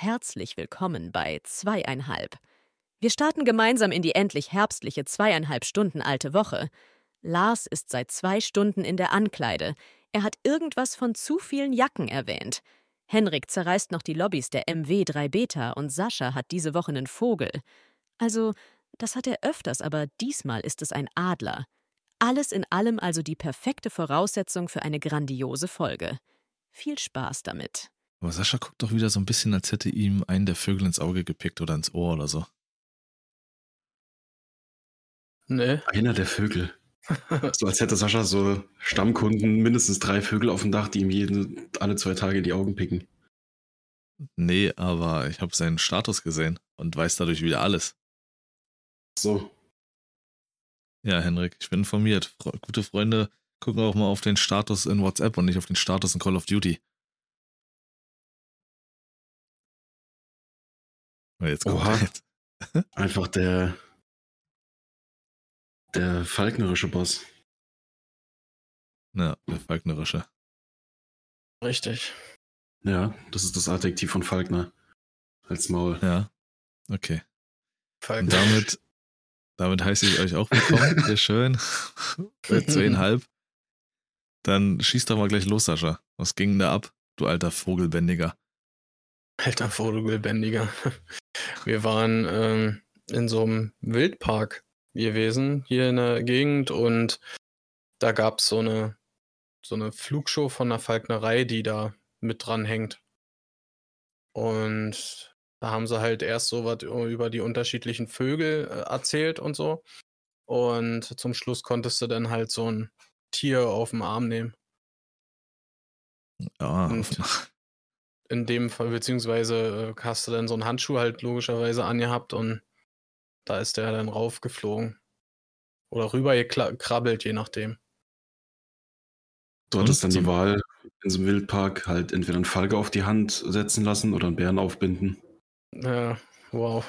Herzlich willkommen bei Zweieinhalb. Wir starten gemeinsam in die endlich herbstliche zweieinhalb Stunden alte Woche. Lars ist seit zwei Stunden in der Ankleide. Er hat irgendwas von zu vielen Jacken erwähnt. Henrik zerreißt noch die Lobbys der MW 3 Beta und Sascha hat diese Woche einen Vogel. Also, das hat er öfters, aber diesmal ist es ein Adler. Alles in allem also die perfekte Voraussetzung für eine grandiose Folge. Viel Spaß damit. Aber Sascha guckt doch wieder so ein bisschen, als hätte ihm einen der Vögel ins Auge gepickt oder ins Ohr oder so. Nee. Einer der Vögel. so als hätte Sascha so Stammkunden, mindestens drei Vögel auf dem Dach, die ihm jeden, alle zwei Tage in die Augen picken. Nee, aber ich habe seinen Status gesehen und weiß dadurch wieder alles. So. Ja, Henrik, ich bin informiert. Fre gute Freunde gucken auch mal auf den Status in WhatsApp und nicht auf den Status in Call of Duty. Jetzt kommt Oha. jetzt. Einfach der, der falknerische Boss. Ja, der Falknerische. Richtig. Ja, das ist das Adjektiv von Falkner. Als Maul. Ja, okay. Falk. Und damit, damit heiße ich euch auch willkommen. Sehr schön. Zweieinhalb. Dann schieß doch mal gleich los, Sascha. Was ging denn da ab, du alter Vogelbändiger? Alter Vogelbändiger. Wir waren ähm, in so einem Wildpark gewesen, hier in der Gegend, und da gab es so eine, so eine Flugshow von der Falknerei, die da mit dran hängt. Und da haben sie halt erst so was über die unterschiedlichen Vögel äh, erzählt und so. Und zum Schluss konntest du dann halt so ein Tier auf den Arm nehmen. Ja, Und- in dem Fall, beziehungsweise äh, hast du dann so einen Handschuh halt logischerweise angehabt und da ist der dann raufgeflogen. Oder rüber gekrabbelt, je nachdem. Du hattest dann die Wahl, in so einem Wildpark halt entweder einen Falke auf die Hand setzen lassen oder einen Bären aufbinden. Ja, wow.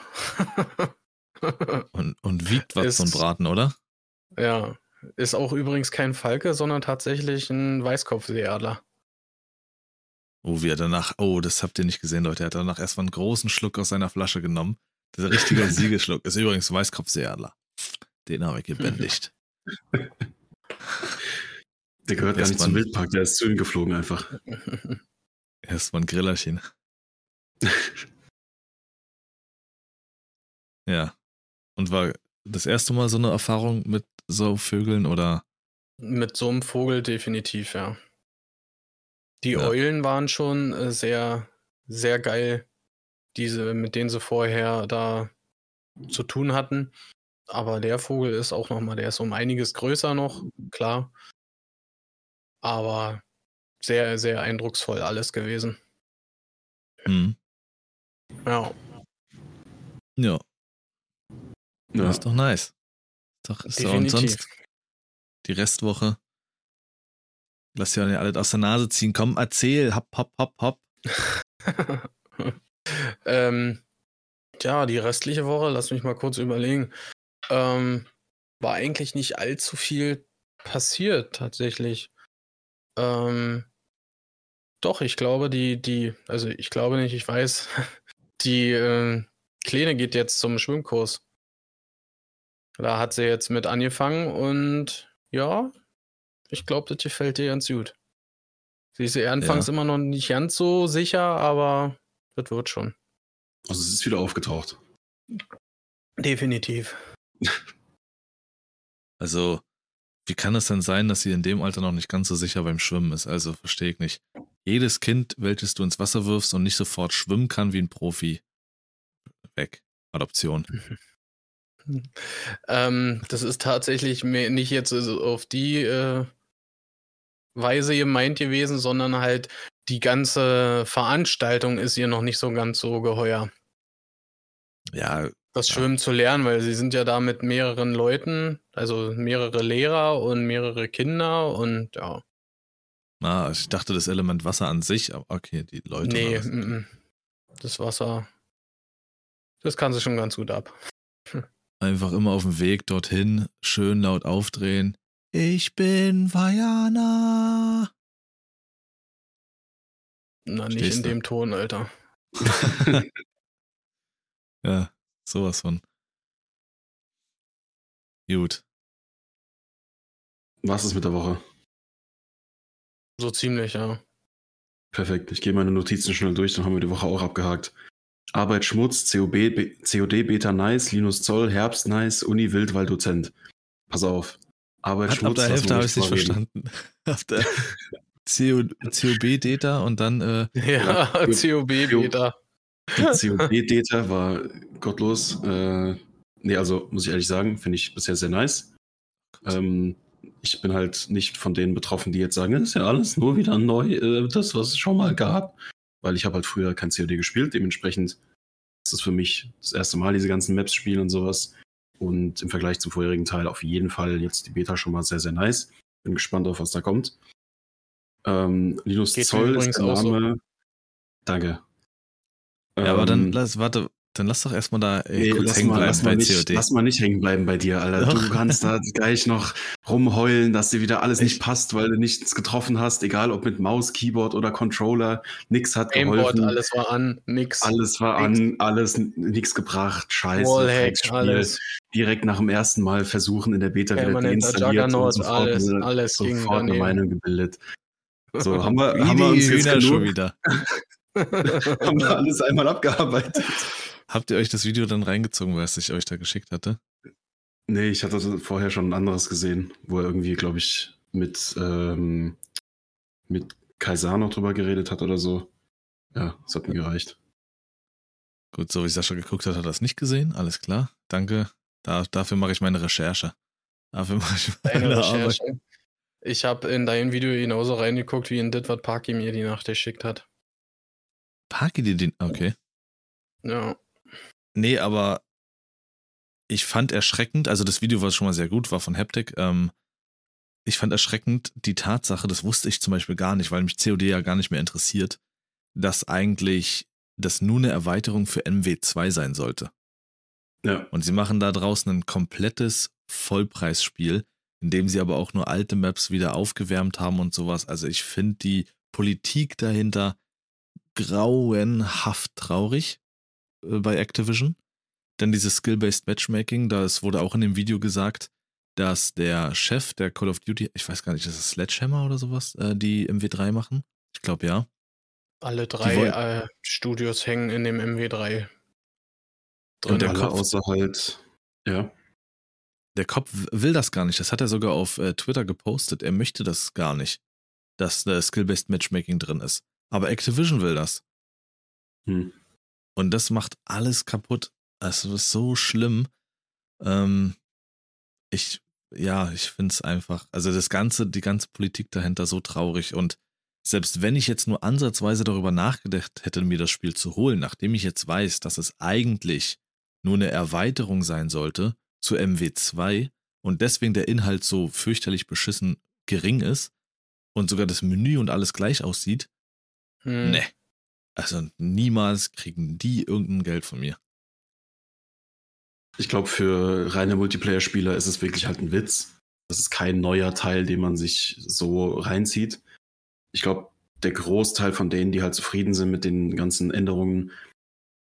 und, und wiegt was Ist- so ein Braten, oder? ja, ist auch übrigens kein Falke, sondern tatsächlich ein Weißkopfseeadler. Oh, wie er danach, oh, das habt ihr nicht gesehen, Leute. Er hat danach erstmal einen großen Schluck aus seiner Flasche genommen. Der richtige Siegesschluck ist übrigens Weißkopfseeadler. Den habe ich gebändigt. Der gehört gar Erst nicht zum Wildpark, der ist zu ihm geflogen einfach. Erstmal ein Grillerchen. Ja. Und war das erste Mal so eine Erfahrung mit so Vögeln oder? Mit so einem Vogel definitiv, ja. Die Ja. Eulen waren schon äh, sehr, sehr geil, diese, mit denen sie vorher da zu tun hatten. Aber der Vogel ist auch nochmal, der ist um einiges größer noch, klar. Aber sehr, sehr eindrucksvoll alles gewesen. Hm. Ja. Ja, Ja. das ist doch nice. Doch, ist doch, und Definitiv. sonst die Restwoche. Lass ja nicht alles aus der Nase ziehen. Komm, erzähl. Hopp, hopp, hopp, hopp. ähm, ja, die restliche Woche, lass mich mal kurz überlegen, ähm, war eigentlich nicht allzu viel passiert tatsächlich. Ähm, doch, ich glaube, die, die, also ich glaube nicht, ich weiß, die äh, Kleine geht jetzt zum Schwimmkurs. Da hat sie jetzt mit angefangen und ja, ich glaube, das gefällt ihr ganz gut. Sie ist ihr anfangs Ja. immer noch nicht ganz so sicher, aber das wird schon. Also es ist wieder aufgetaucht. Definitiv. Also, wie kann es denn sein, dass sie in dem Alter noch nicht ganz so sicher beim Schwimmen ist? Also, verstehe ich nicht. Jedes Kind, welches du ins Wasser wirfst und nicht sofort schwimmen kann wie ein Profi, weg. Adoption. Ähm, das ist tatsächlich nicht jetzt auf die äh, Weise gemeint gewesen, sondern halt die ganze Veranstaltung ist ihr noch nicht so ganz so geheuer, Ja, das Ja. Schwimmen zu lernen, weil sie sind ja da mit mehreren Leuten, also mehrere Lehrer und mehrere Kinder und ja. na, also ich dachte das Element Wasser an sich, aber okay, die Leute. nee, was? mm, mm. das Wasser, das kann sie schon ganz gut ab. Einfach immer auf dem Weg dorthin, schön laut aufdrehen. Ich bin Vajana. Na, nicht Stehst in du? dem Ton, Alter. ja, sowas von. Gut. Was ist mit der Woche? So ziemlich, ja. Perfekt. Ich gehe meine Notizen schnell durch, dann haben wir die Woche auch abgehakt. Arbeit Schmutz, COB, COD Beta Nice, Linus Zoll, Herbst Nice, Uni Wildwald Dozent. Pass auf. Arbeit Hat, ab der Hälfte habe ich nicht vorreden. verstanden. Ab der COB-Data und dann, äh, Ja, COB Beta. Die COD-Data war gottlos. Äh, nee, also muss ich ehrlich sagen, finde ich bisher sehr nice. Ähm, ich bin halt nicht von denen betroffen, die jetzt sagen, das ist ja alles nur wieder neu, äh, das, was es schon mal gab. Weil ich habe halt früher kein COD gespielt, dementsprechend ist es für mich das erste Mal, diese ganzen Maps spielen und sowas. Und im Vergleich zum vorherigen Teil auf jeden Fall jetzt die Beta schon mal sehr, sehr nice. Bin gespannt auf, was da kommt. Ähm, Linus Geht Zoll ist der auch so. Name. Danke. ja, aber dann Ähm, lass, warte, dann lass doch erstmal da äh, Nee, kurz lass hängen mal, bleiben lass, bei nicht, COD. lass mal nicht hängen bleiben bei dir, Alter. Doch. Du kannst da gleich noch rumheulen, dass dir wieder alles nicht Echt? passt, weil du nichts getroffen hast, egal ob mit Maus, Keyboard oder Controller. Nix hat Gameboard, geholfen. alles war an, nix. Alles war an, alles n- nichts gebracht. Scheiße. Wallhack, Drecksspiel. alles. Direkt nach dem ersten Mal versuchen in der Beta wieder Permanenter deinstalliert und sofort, alles, eine, alles ging sofort eine. Meinung gebildet. So, haben wir, haben wir uns jetzt Hühner schon genug, wieder. haben wir alles einmal abgearbeitet. Habt ihr euch das Video dann reingezogen, was ich euch da geschickt hatte? Nee, ich hatte vorher schon ein anderes gesehen, wo er irgendwie, glaube ich, mit, ähm, mit Kaiser noch drüber geredet hat oder so. Ja, das hat mir gereicht. Gut, so wie Sascha geguckt hat, hat er das nicht gesehen. Alles klar. Danke. Da, dafür mache ich meine Recherche. Dafür mache ich meine Deine Arbeit. Recherche. Ich habe in dein Video genauso reingeguckt, wie in das, was Parky mir die Nacht geschickt hat. Parky dir den. Okay. Ja. Nee, aber ich fand erschreckend, also das Video war schon mal sehr gut, war von Haptic. Ähm, ich fand erschreckend die Tatsache, das wusste ich zum Beispiel gar nicht, weil mich COD ja gar nicht mehr interessiert, dass eigentlich das nur eine Erweiterung für MW2 sein sollte. Ja, Und sie machen da draußen ein komplettes Vollpreisspiel, in dem sie aber auch nur alte Maps wieder aufgewärmt haben und sowas. Also ich finde die Politik dahinter grauenhaft traurig äh, bei Activision. Denn dieses Skill-Based Matchmaking, das wurde auch in dem Video gesagt, dass der Chef der Call of Duty, ich weiß gar nicht, ist es Sledgehammer oder sowas, äh, die MW3 machen? Ich glaube ja. Alle drei äh, Studios hängen in dem MW3 drin. Und der Kopf- außer halt, ja. Der Kopf will das gar nicht. Das hat er sogar auf äh, Twitter gepostet. Er möchte das gar nicht, dass äh, Skill-Based Matchmaking drin ist. Aber Activision will das. Hm. Und das macht alles kaputt. Es ist so schlimm. Ähm, ich, ja, ich finde es einfach, also das Ganze, die ganze Politik dahinter so traurig. Und selbst wenn ich jetzt nur ansatzweise darüber nachgedacht hätte, mir das Spiel zu holen, nachdem ich jetzt weiß, dass es eigentlich nur eine Erweiterung sein sollte zu MW2 und deswegen der Inhalt so fürchterlich beschissen gering ist und sogar das Menü und alles gleich aussieht, Hm. ne. Also niemals kriegen die irgendein Geld von mir. Ich glaube, für reine Multiplayer-Spieler ist es wirklich halt ein Witz. Das ist kein neuer Teil, den man sich so reinzieht. Ich glaube, der Großteil von denen, die halt zufrieden sind mit den ganzen Änderungen,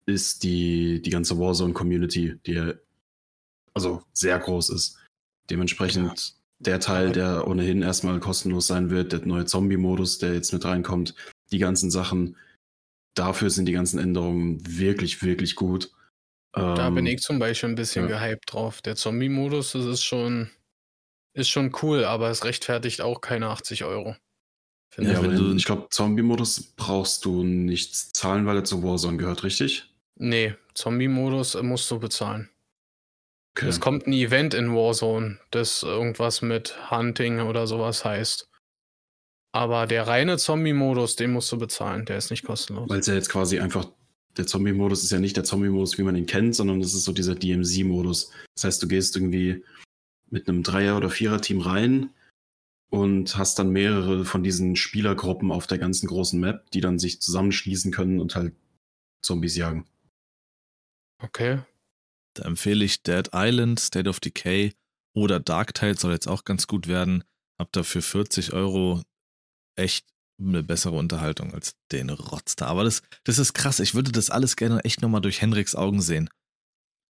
ist die, die ganze Warzone-Community, die ja also sehr groß ist. Dementsprechend der Teil, der ohnehin erstmal kostenlos sein wird, der neue Zombie-Modus, der jetzt mit reinkommt, die ganzen Sachen, dafür sind die ganzen Änderungen wirklich, wirklich gut. Da Ähm, bin ich zum Beispiel ein bisschen ja. gehypt drauf. Der Zombie-Modus, das ist schon, ist schon cool, aber es rechtfertigt auch keine 80 Euro. Ja, ich. wenn aber du- ich glaube, Zombie-Modus brauchst du nichts zahlen, weil er zu Warzone gehört, richtig? Nee, Zombie-Modus musst du bezahlen. Okay. Es kommt ein Event in Warzone, das irgendwas mit Hunting oder sowas heißt. Aber der reine Zombie-Modus, den musst du bezahlen, der ist nicht kostenlos. Weil es ja jetzt quasi einfach, der Zombie-Modus ist ja nicht der Zombie-Modus, wie man ihn kennt, sondern das ist so dieser DMZ-Modus. Das heißt, du gehst irgendwie mit einem Dreier- oder Vierer-Team rein und hast dann mehrere von diesen Spielergruppen auf der ganzen großen Map, die dann sich zusammenschließen können und halt Zombies jagen. Okay. Da empfehle ich Dead Island, State of Decay oder Dark Tide soll jetzt auch ganz gut werden. Hab dafür 40 Euro echt eine bessere Unterhaltung als den Rotz da. Aber das, das ist krass. Ich würde das alles gerne echt nochmal durch Henriks Augen sehen.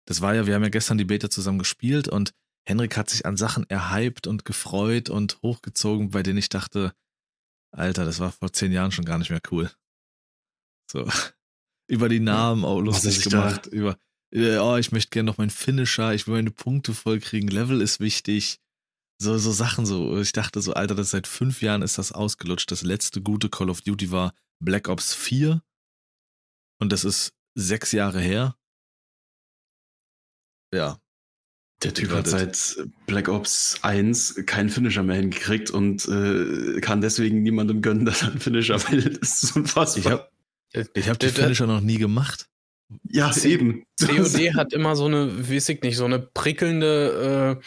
Das war ja, wir haben ja gestern die Beta zusammen gespielt und Henrik hat sich an Sachen erhypt und gefreut und hochgezogen, bei denen ich dachte, Alter, das war vor zehn Jahren schon gar nicht mehr cool. So. Über die Namen auch lustig gemacht. Über, oh, ich möchte gerne noch meinen Finisher, ich will meine Punkte vollkriegen, Level ist wichtig. So, so Sachen so. Ich dachte so, Alter, das seit fünf Jahren ist das ausgelutscht. Das letzte gute Call of Duty war Black Ops 4. Und das ist sechs Jahre her. Ja. Der Typ hat seit Black Ops 1 keinen Finisher mehr hingekriegt und äh, kann deswegen niemandem gönnen, dass er einen Finisher will. Das ist unfassbar. Ich habe ich hab die Finisher noch nie gemacht. Ja, eben. COD hat immer so eine, weiß ich nicht, so eine prickelnde äh,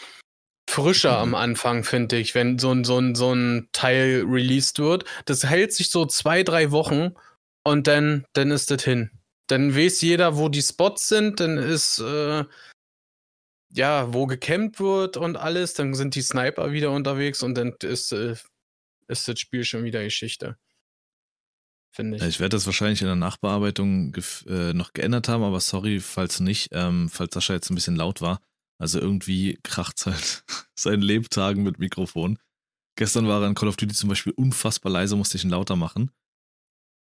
Frische am Anfang, finde ich, wenn so ein, so, ein, so ein Teil released wird. Das hält sich so zwei, drei Wochen und dann, dann ist das hin. Dann weiß jeder, wo die Spots sind, dann ist äh, ja, wo gecampt wird und alles, dann sind die Sniper wieder unterwegs und dann ist, äh, ist das Spiel schon wieder Geschichte. Finde ich. Ich werde das wahrscheinlich in der Nachbearbeitung äh, noch geändert haben, aber sorry, falls nicht, ähm, falls Sascha jetzt ein bisschen laut war. Also irgendwie kracht halt seinen Lebtagen mit Mikrofon. Gestern war er in Call of Duty zum Beispiel unfassbar leise, musste ich ihn lauter machen.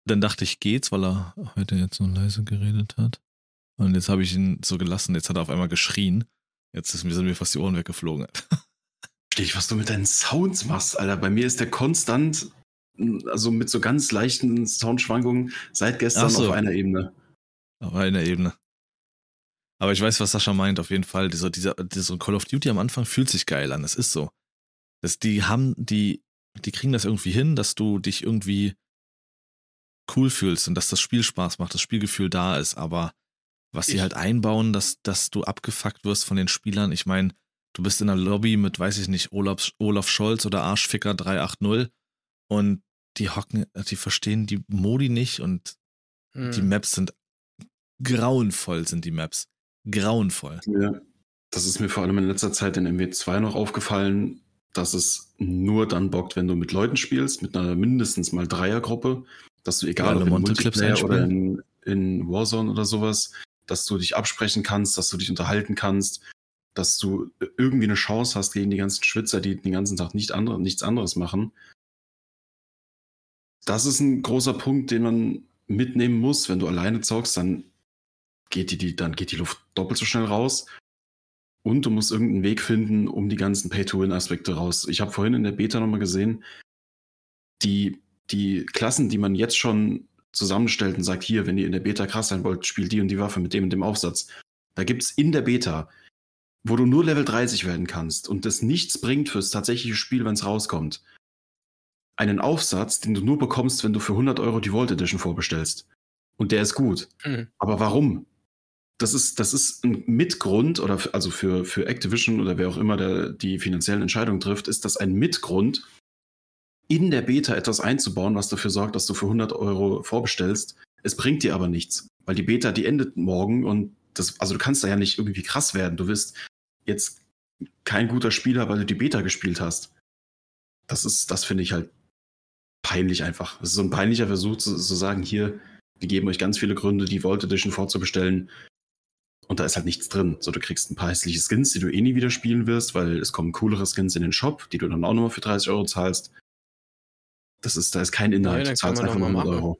Dann dachte ich, geht's, weil er heute jetzt so leise geredet hat. Und jetzt habe ich ihn so gelassen, jetzt hat er auf einmal geschrien. Jetzt ist, sind mir fast die Ohren weggeflogen. Verstehe ich, was du mit deinen Sounds machst, Alter. Bei mir ist der konstant, also mit so ganz leichten Soundschwankungen seit gestern so. auf einer Ebene. Auf einer Ebene. Aber ich weiß, was Sascha meint, auf jeden Fall. Dieser, dieser, dieser Call of Duty am Anfang fühlt sich geil an. Das ist so. Das, die haben, die, die kriegen das irgendwie hin, dass du dich irgendwie cool fühlst und dass das Spiel Spaß macht, das Spielgefühl da ist. Aber was sie halt einbauen, dass, dass du abgefuckt wirst von den Spielern. Ich meine, du bist in einer Lobby mit, weiß ich nicht, Olaf, Olaf Scholz oder Arschficker 380 und die hocken, die verstehen die Modi nicht und hm. die Maps sind grauenvoll, sind die Maps. Grauenvoll. Ja, das ist mir vor allem in letzter Zeit in MW2 noch aufgefallen, dass es nur dann bockt, wenn du mit Leuten spielst, mit einer mindestens mal Dreiergruppe, dass du egal ja, ob in Multiplayer oder in, in Warzone oder sowas, dass du dich absprechen kannst, dass du dich unterhalten kannst, dass du irgendwie eine Chance hast gegen die ganzen Schwitzer, die den ganzen Tag nicht andere, nichts anderes machen. Das ist ein großer Punkt, den man mitnehmen muss. Wenn du alleine zockst, dann geht die, dann geht die Luft doppelt so schnell raus. Und du musst irgendeinen Weg finden, um die ganzen Pay-to-Win-Aspekte raus. Ich habe vorhin in der Beta nochmal gesehen, die, die Klassen, die man jetzt schon zusammenstellt und sagt, hier, wenn ihr in der Beta krass sein wollt, spielt die und die Waffe mit dem und dem Aufsatz. Da gibt es in der Beta, wo du nur Level 30 werden kannst und das nichts bringt fürs tatsächliche Spiel, wenn es rauskommt, einen Aufsatz, den du nur bekommst, wenn du für 100 Euro die Vault Edition vorbestellst. Und der ist gut. Mhm. Aber warum? Das ist, das ist ein Mitgrund, oder also für, für Activision oder wer auch immer der, die finanziellen Entscheidungen trifft, ist das ein Mitgrund, in der Beta etwas einzubauen, was dafür sorgt, dass du für 100 Euro vorbestellst. Es bringt dir aber nichts, weil die Beta, die endet morgen und das, also du kannst da ja nicht irgendwie krass werden. Du wirst jetzt kein guter Spieler, weil du die Beta gespielt hast. Das ist, das finde ich halt peinlich einfach. Es ist so ein peinlicher Versuch zu, zu sagen, hier, wir geben euch ganz viele Gründe, die Vault Edition vorzubestellen. Und da ist halt nichts drin. So, du kriegst ein paar hässliche Skins, die du eh nie wieder spielen wirst, weil es kommen coolere Skins in den Shop, die du dann auch nochmal für 30 Euro zahlst. Das ist, da ist kein Inhalt. Ja, du zahlst einfach nur 100 Euro.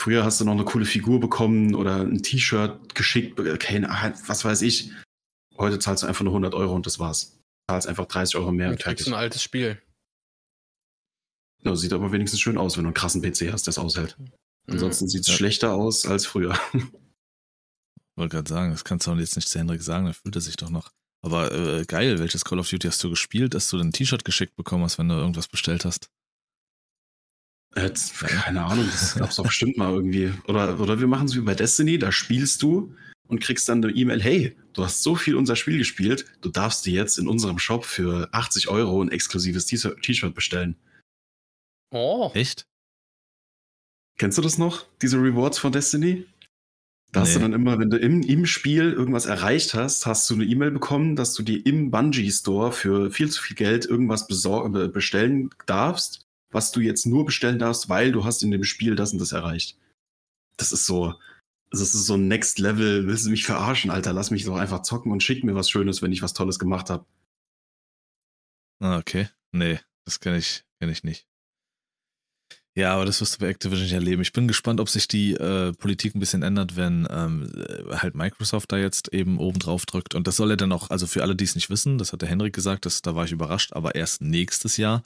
Früher hast du noch eine coole Figur bekommen oder ein T-Shirt geschickt, keine, was weiß ich. Heute zahlst du einfach nur 100 Euro und das war's. Du zahlst einfach 30 Euro mehr. und fertig. ein altes Spiel. Ja, sieht aber wenigstens schön aus, wenn du einen krassen PC hast, der es aushält. Mhm. Ansonsten sieht es ja. schlechter aus als früher. Ich wollte gerade sagen, das kannst du jetzt nicht zu Hendrik sagen, da fühlt er sich doch noch. Aber äh, geil, welches Call of Duty hast du gespielt, dass du ein T-Shirt geschickt bekommen hast, wenn du irgendwas bestellt hast? Jetzt, keine Ahnung, das gab es doch bestimmt mal irgendwie. Oder, oder wir machen es wie bei Destiny, da spielst du und kriegst dann eine E-Mail, hey, du hast so viel unser Spiel gespielt, du darfst dir jetzt in unserem Shop für 80 Euro ein exklusives T-Shirt bestellen. Oh. Echt? Kennst du das noch, diese Rewards von Destiny? Da nee. hast du dann immer, wenn du im, im Spiel irgendwas erreicht hast, hast du eine E-Mail bekommen, dass du dir im Bungie Store für viel zu viel Geld irgendwas bestellen darfst was du jetzt nur bestellen darfst, weil du hast in dem Spiel das und das erreicht. Das ist so, das ist so Next Level. Willst du mich verarschen, Alter? Lass mich doch einfach zocken und schick mir was Schönes, wenn ich was Tolles gemacht habe. Ah, okay. Nee, das kenne ich, kenn ich nicht. Ja, aber das wirst du bei Activision nicht erleben. Ich bin gespannt, ob sich die äh, Politik ein bisschen ändert, wenn ähm, halt Microsoft da jetzt eben oben drauf drückt. Und das soll ja dann auch, also für alle, die es nicht wissen, das hat der Henrik gesagt, das, da war ich überrascht, aber erst nächstes Jahr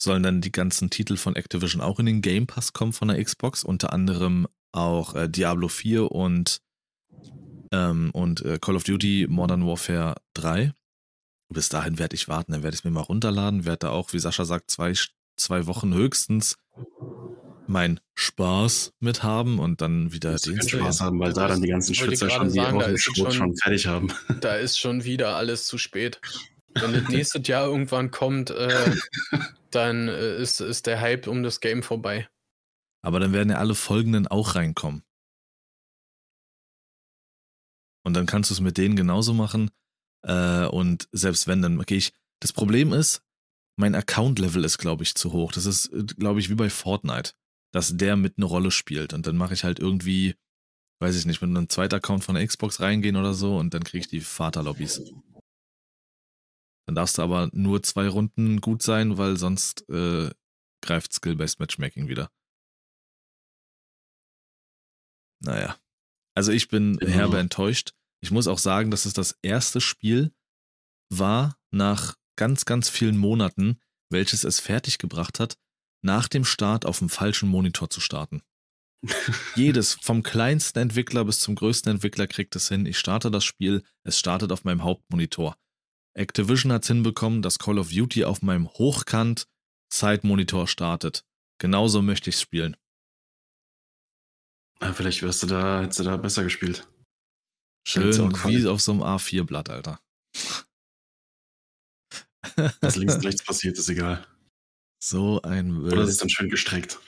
sollen dann die ganzen Titel von Activision auch in den Game Pass kommen von der Xbox, unter anderem auch äh, Diablo 4 und, ähm, und äh, Call of Duty Modern Warfare 3. Bis dahin werde ich warten, dann werde ich es mir mal runterladen, werde da auch, wie Sascha sagt, zwei, zwei Wochen höchstens mein Spaß mit haben und dann wieder den Spaß haben, weil da dann die ganzen Schwitzer schon die Woche schon, schon fertig haben. Da ist schon wieder alles zu spät. Wenn das nächste Jahr irgendwann kommt, äh, dann äh, ist, ist der Hype um das Game vorbei. Aber dann werden ja alle folgenden auch reinkommen. Und dann kannst du es mit denen genauso machen. Äh, und selbst wenn, dann gehe ich. Das Problem ist, mein Account-Level ist, glaube ich, zu hoch. Das ist, äh, glaube ich, wie bei Fortnite, dass der mit eine Rolle spielt. Und dann mache ich halt irgendwie, weiß ich nicht, mit einem zweiten Account von der Xbox reingehen oder so und dann kriege ich die Vaterlobbys. Dann darfst du aber nur zwei Runden gut sein, weil sonst äh, greift Skill-Based Matchmaking wieder. Naja. Also ich bin genau. herbe enttäuscht. Ich muss auch sagen, dass es das erste Spiel war nach ganz, ganz vielen Monaten, welches es fertiggebracht hat, nach dem Start auf dem falschen Monitor zu starten. Jedes, vom kleinsten Entwickler bis zum größten Entwickler kriegt es hin. Ich starte das Spiel, es startet auf meinem Hauptmonitor. Activision hat es hinbekommen, dass Call of Duty auf meinem Hochkant Side-Monitor startet. Genauso möchte ich es spielen. Ja, vielleicht wirst du da, hättest du da besser gespielt. Schön wie auf so einem A4-Blatt, Alter. Was links und rechts passiert, ist egal. So ein Müll. Oder es ist dann schön gestreckt.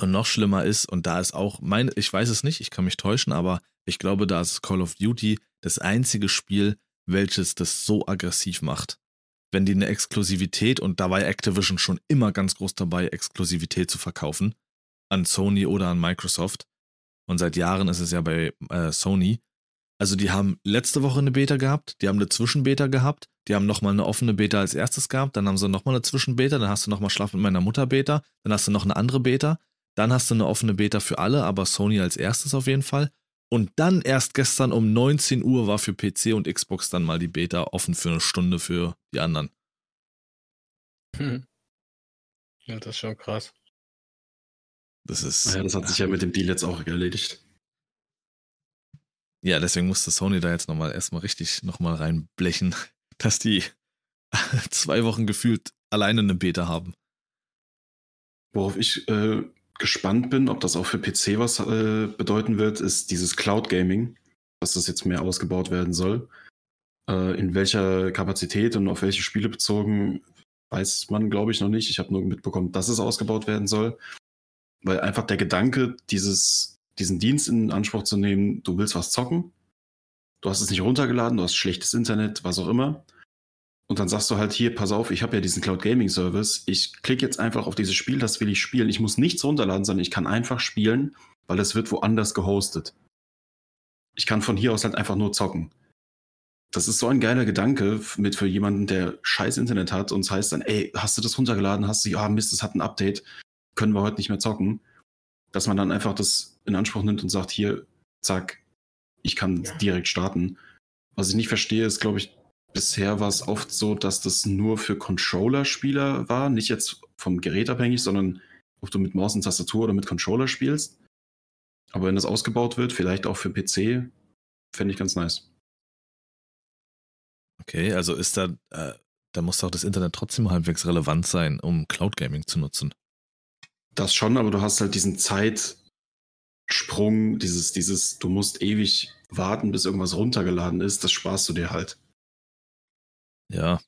Und noch schlimmer ist, und da ist auch mein, ich weiß es nicht, ich kann mich täuschen, aber ich glaube, da ist Call of Duty das einzige Spiel, welches das so aggressiv macht. Wenn die eine Exklusivität, und da war Activision schon immer ganz groß dabei, Exklusivität zu verkaufen, an Sony oder an Microsoft. Und seit Jahren ist es ja bei äh, Sony. Also die haben letzte Woche eine Beta gehabt, die haben eine Zwischenbeta gehabt, die haben nochmal eine offene Beta als erstes gehabt, dann haben sie nochmal eine Zwischenbeta, dann hast du nochmal Schlaf mit meiner Mutter Beta, dann hast du noch eine andere Beta, dann hast du eine offene Beta für alle, aber Sony als erstes auf jeden Fall. Und dann erst gestern um 19 Uhr war für PC und Xbox dann mal die Beta offen für eine Stunde für die anderen. Hm. Ja, das ist schon krass. Das ist. Ja, das hat sich ja mit dem Deal jetzt auch erledigt. Ja, deswegen musste Sony da jetzt nochmal erstmal richtig nochmal reinblechen, dass die zwei Wochen gefühlt alleine eine Beta haben. Worauf ich äh, gespannt bin, ob das auch für PC was äh, bedeuten wird, ist dieses Cloud Gaming, dass das jetzt mehr ausgebaut werden soll. Äh, in welcher Kapazität und auf welche Spiele bezogen, weiß man, glaube ich, noch nicht. Ich habe nur mitbekommen, dass es ausgebaut werden soll. Weil einfach der Gedanke, dieses diesen Dienst in Anspruch zu nehmen, du willst was zocken, du hast es nicht runtergeladen, du hast schlechtes Internet, was auch immer. Und dann sagst du halt hier, pass auf, ich habe ja diesen Cloud Gaming Service, ich klicke jetzt einfach auf dieses Spiel, das will ich spielen. Ich muss nichts runterladen, sondern ich kann einfach spielen, weil es wird woanders gehostet. Ich kann von hier aus halt einfach nur zocken. Das ist so ein geiler Gedanke mit für jemanden, der scheiß Internet hat und es heißt dann, ey, hast du das runtergeladen? Hast du, ja, Mist, es hat ein Update, können wir heute nicht mehr zocken. Dass man dann einfach das in Anspruch nimmt und sagt, hier, zack, ich kann ja. direkt starten. Was ich nicht verstehe, ist, glaube ich, bisher war es oft so, dass das nur für Controller-Spieler war, nicht jetzt vom Gerät abhängig, sondern ob du mit Maus und Tastatur oder mit Controller spielst. Aber wenn das ausgebaut wird, vielleicht auch für PC, fände ich ganz nice. Okay, also ist da, äh, da muss doch das Internet trotzdem halbwegs relevant sein, um Cloud Gaming zu nutzen. Das schon, aber du hast halt diesen Zeit, Sprung, dieses, dieses, du musst ewig warten, bis irgendwas runtergeladen ist, das sparst du dir halt. Ja.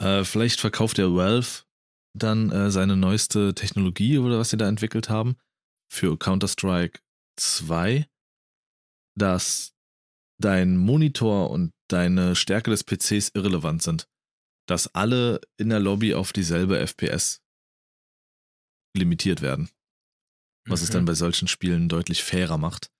Äh, vielleicht verkauft der Valve dann äh, seine neueste Technologie oder was sie da entwickelt haben für Counter-Strike 2, dass dein Monitor und deine Stärke des PCs irrelevant sind. Dass alle in der Lobby auf dieselbe FPS limitiert werden. Was mhm. es dann bei solchen Spielen deutlich fairer macht.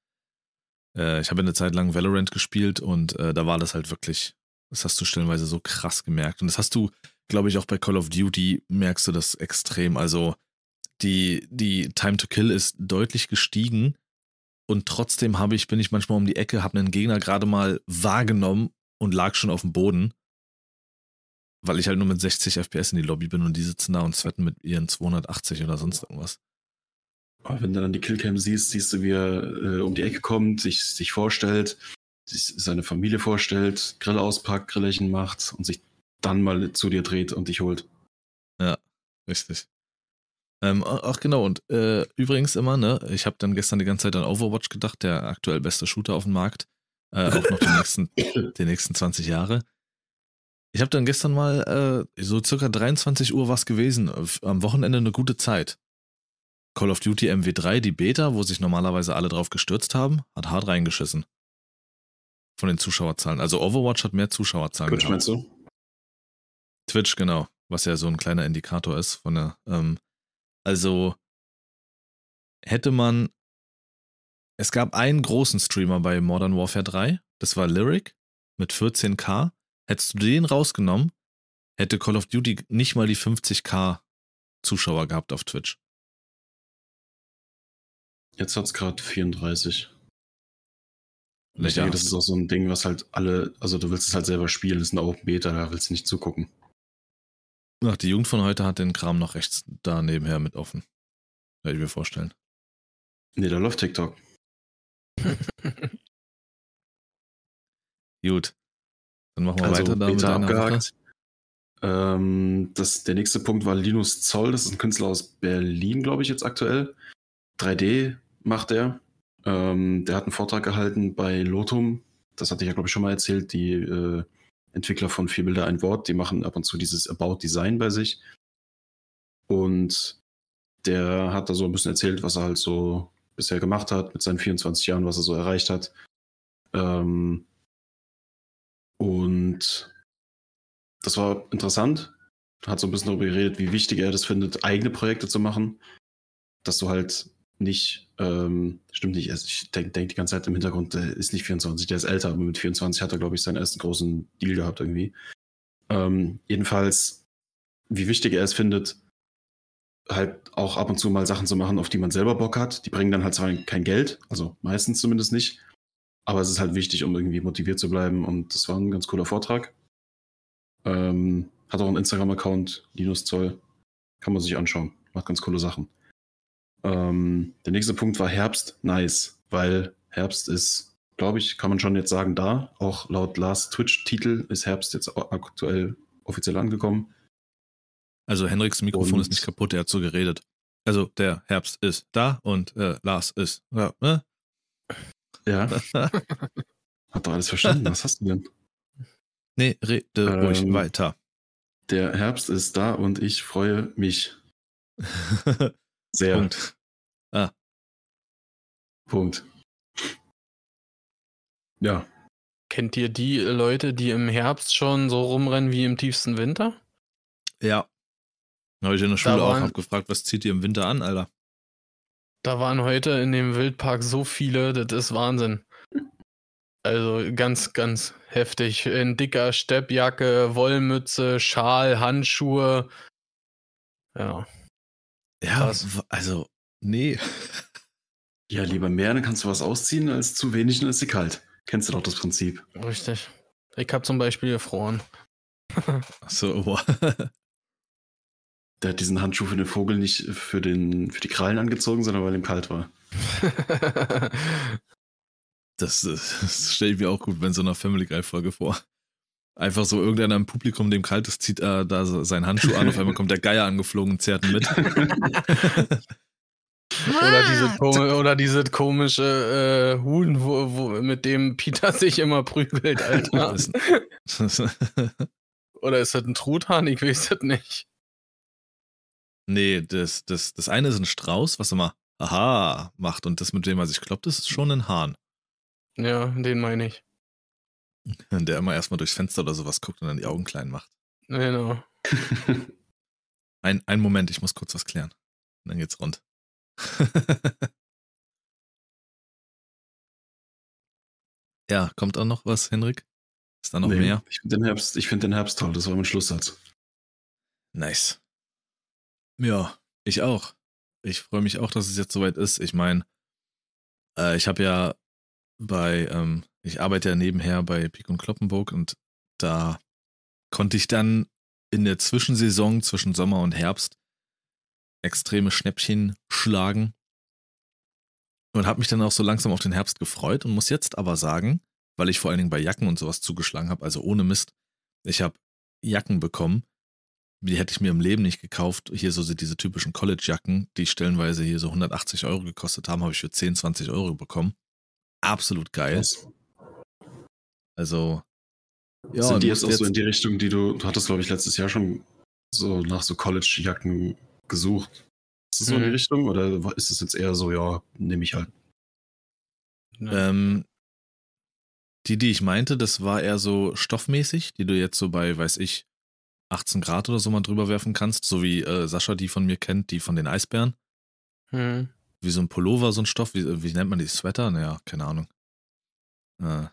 Äh, ich habe eine Zeit lang Valorant gespielt und äh, da war das halt wirklich, das hast du stellenweise so krass gemerkt. Und das hast du, glaube ich, auch bei Call of Duty merkst du das extrem. Also die, die Time to Kill ist deutlich gestiegen und trotzdem habe ich, bin ich manchmal um die Ecke, habe einen Gegner gerade mal wahrgenommen und lag schon auf dem Boden, weil ich halt nur mit 60 FPS in die Lobby bin und die sitzen da und zwetten mit ihren 280 oder sonst irgendwas. Aber wenn du dann die Killcam siehst, siehst du, wie er äh, um die Ecke kommt, sich, sich vorstellt, sich seine Familie vorstellt, Grill auspackt, Grillerchen macht und sich dann mal zu dir dreht und dich holt. Ja, richtig. Ähm, ach genau, und äh, übrigens immer, ne, ich habe dann gestern die ganze Zeit an Overwatch gedacht, der aktuell beste Shooter auf dem Markt. Äh, auch noch die nächsten, die nächsten 20 Jahre. Ich habe dann gestern mal äh, so circa 23 Uhr was gewesen, am Wochenende eine gute Zeit. Call of Duty MW3, die Beta, wo sich normalerweise alle drauf gestürzt haben, hat hart reingeschissen. Von den Zuschauerzahlen. Also Overwatch hat mehr Zuschauerzahlen. Twitch meinst du? Twitch, genau. Was ja so ein kleiner Indikator ist von der, ähm, also hätte man. Es gab einen großen Streamer bei Modern Warfare 3, das war Lyric mit 14k. Hättest du den rausgenommen, hätte Call of Duty nicht mal die 50k Zuschauer gehabt auf Twitch. Jetzt hat es gerade 34. Und ich denke, das ist auch so ein Ding, was halt alle, also du willst es halt selber spielen, das ist eine Open Beta, da willst du nicht zugucken. Ach, die Jugend von heute hat den Kram noch rechts da nebenher mit offen. Werde ich mir vorstellen. Nee, da läuft TikTok. Gut. Dann machen wir also, weiter da mit deiner abgehakt. Ähm, das, der nächste Punkt war Linus Zoll, das ist ein Künstler aus Berlin, glaube ich, jetzt aktuell. 3D macht er. Ähm, der hat einen Vortrag gehalten bei Lotum. Das hatte ich ja, glaube ich, schon mal erzählt. Die äh, Entwickler von Vier Bilder, ein Wort, die machen ab und zu dieses About Design bei sich. Und der hat da so ein bisschen erzählt, was er halt so bisher gemacht hat, mit seinen 24 Jahren, was er so erreicht hat. Ähm und das war interessant. Hat so ein bisschen darüber geredet, wie wichtig er das findet, eigene Projekte zu machen. Dass du halt nicht, ähm, stimmt nicht, also ich denke denk die ganze Zeit im Hintergrund, der ist nicht 24, der ist älter, aber mit 24 hat er, glaube ich, seinen ersten großen Deal gehabt irgendwie. Ähm, jedenfalls, wie wichtig er es findet, halt auch ab und zu mal Sachen zu machen, auf die man selber Bock hat. Die bringen dann halt zwar kein Geld, also meistens zumindest nicht, aber es ist halt wichtig, um irgendwie motiviert zu bleiben und das war ein ganz cooler Vortrag. Ähm, hat auch einen Instagram-Account, Linus Zoll, kann man sich anschauen, macht ganz coole Sachen. Ähm, der nächste Punkt war Herbst, nice, weil Herbst ist, glaube ich, kann man schon jetzt sagen, da. Auch laut Last Twitch-Titel ist Herbst jetzt aktuell offiziell angekommen. Also Henriks Mikrofon und ist nicht kaputt, er hat so geredet. Also der Herbst ist da und äh, Lars ist. Ja. Ne? Ja. hat doch alles verstanden. Was hast du denn? Nee, rede ähm, ruhig weiter. Der Herbst ist da und ich freue mich. Sehr. Punkt. Ah. Punkt. Ja. Kennt ihr die Leute, die im Herbst schon so rumrennen wie im tiefsten Winter? Ja. Habe ich in der Schule waren, auch gefragt, was zieht ihr im Winter an, Alter? Da waren heute in dem Wildpark so viele, das ist Wahnsinn. Also ganz, ganz heftig. In dicker Steppjacke, Wollmütze, Schal, Handschuhe. Ja. Ja, Krass. also, nee. Ja, lieber mehr, dann kannst du was ausziehen, als zu wenig, dann ist sie kalt. Kennst du doch das Prinzip. Richtig. Ich habe zum Beispiel gefroren. Achso, wow. Der hat diesen Handschuh für den Vogel nicht für, den, für die Krallen angezogen, sondern weil ihm kalt war. das, das stelle ich mir auch gut bei so einer Family Guy-Folge vor. Einfach so irgendeiner im Publikum, dem kalt ist, zieht äh, da seinen Handschuh an, auf einmal kommt der Geier angeflogen und zerrt ihn mit. oder, diese, oder diese komische äh, Huhn, wo, wo, mit dem Peter sich immer prügelt, Alter. oder ist das ein Truthahn? Ich weiß das nicht. Nee, das, das, das eine ist ein Strauß, was immer Aha macht und das mit dem er sich kloppt, das ist schon ein Hahn. Ja, den meine ich. Der immer erstmal durchs Fenster oder sowas guckt und dann die Augen klein macht. Genau. ein, ein Moment, ich muss kurz was klären. dann geht's rund. ja, kommt auch noch was, Henrik? Ist da noch Nee, mehr? Ich finde den, Herbst- ich find den Herbst toll, das war mein Schlusssatz. Nice. Ja, ich auch. Ich freue mich auch, dass es jetzt soweit ist. Ich meine, äh, ich habe ja bei, ähm, ich arbeite ja nebenher bei Pik und Kloppenburg und da konnte ich dann in der Zwischensaison zwischen Sommer und Herbst extreme Schnäppchen schlagen und habe mich dann auch so langsam auf den Herbst gefreut und muss jetzt aber sagen, weil ich vor allen Dingen bei Jacken und sowas zugeschlagen habe, also ohne Mist, ich habe Jacken bekommen, die hätte ich mir im Leben nicht gekauft. Hier so diese typischen College-Jacken, die stellenweise hier so 180 Euro gekostet haben, habe ich für 10, 20 Euro bekommen. Absolut geil. Krass. Also, ja, Sind die jetzt auch muss so in die Richtung, die du, du hattest, glaube ich, letztes Jahr schon so nach so College-Jacken gesucht. Ist das so in die Mhm. Richtung oder ist es jetzt eher so, ja, nehme ich halt? Ähm, die, die ich meinte, das war eher so stoffmäßig, die du jetzt so bei, weiß ich, 18 Grad oder so mal drüber werfen kannst, so wie äh, Sascha die von mir kennt, die von den Eisbären. Hm. Wie so ein Pullover, so ein Stoff, wie, wie nennt man die? Sweater? Naja, keine Ahnung. Äh,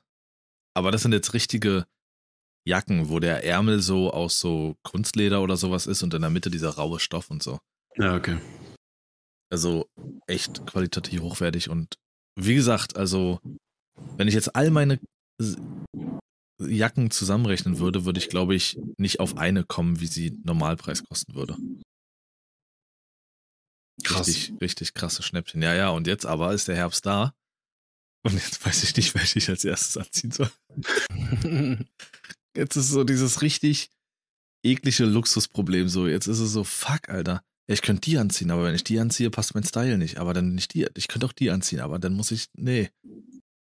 aber das sind jetzt richtige Jacken, wo der Ärmel so aus so Kunstleder oder sowas ist und in der Mitte dieser raue Stoff und so. Ja, okay. Also echt qualitativ hochwertig und wie gesagt, also wenn ich jetzt all meine Jacken zusammenrechnen würde, würde ich glaube ich nicht auf eine kommen, wie sie Normalpreis kosten würde. Krass. Richtig, richtig krasse Schnäppchen. Ja, ja, und jetzt aber ist der Herbst da. Und jetzt weiß ich nicht, welche ich als erstes anziehen soll. Jetzt ist so dieses richtig eklige Luxusproblem. So, jetzt ist es so, fuck, Alter. Ich könnte die anziehen, aber wenn ich die anziehe, passt mein Style nicht. Aber dann nicht die. Ich könnte auch die anziehen, aber dann muss ich. Nee.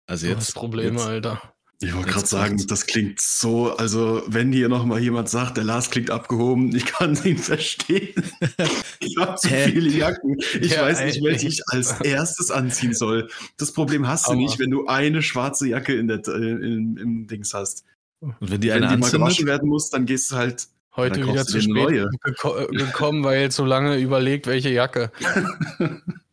Also jetzt. hast Probleme, jetzt, Alter. Ich wollte gerade sagen, das klingt so, also wenn hier nochmal jemand sagt, der Lars klingt abgehoben, ich kann ihn verstehen. Ich habe zu viele Jacken. Ich Ja, weiß nicht, welche ich als erstes anziehen soll. Das Problem hast du nicht, wenn du eine schwarze Jacke in der, äh, in, im Dings hast. Und wenn die wenn eine die mal gewaschen werden muss, dann gehst du halt. Heute wieder zu spät neue. geko gekommen, weil so lange überlegt, welche Jacke.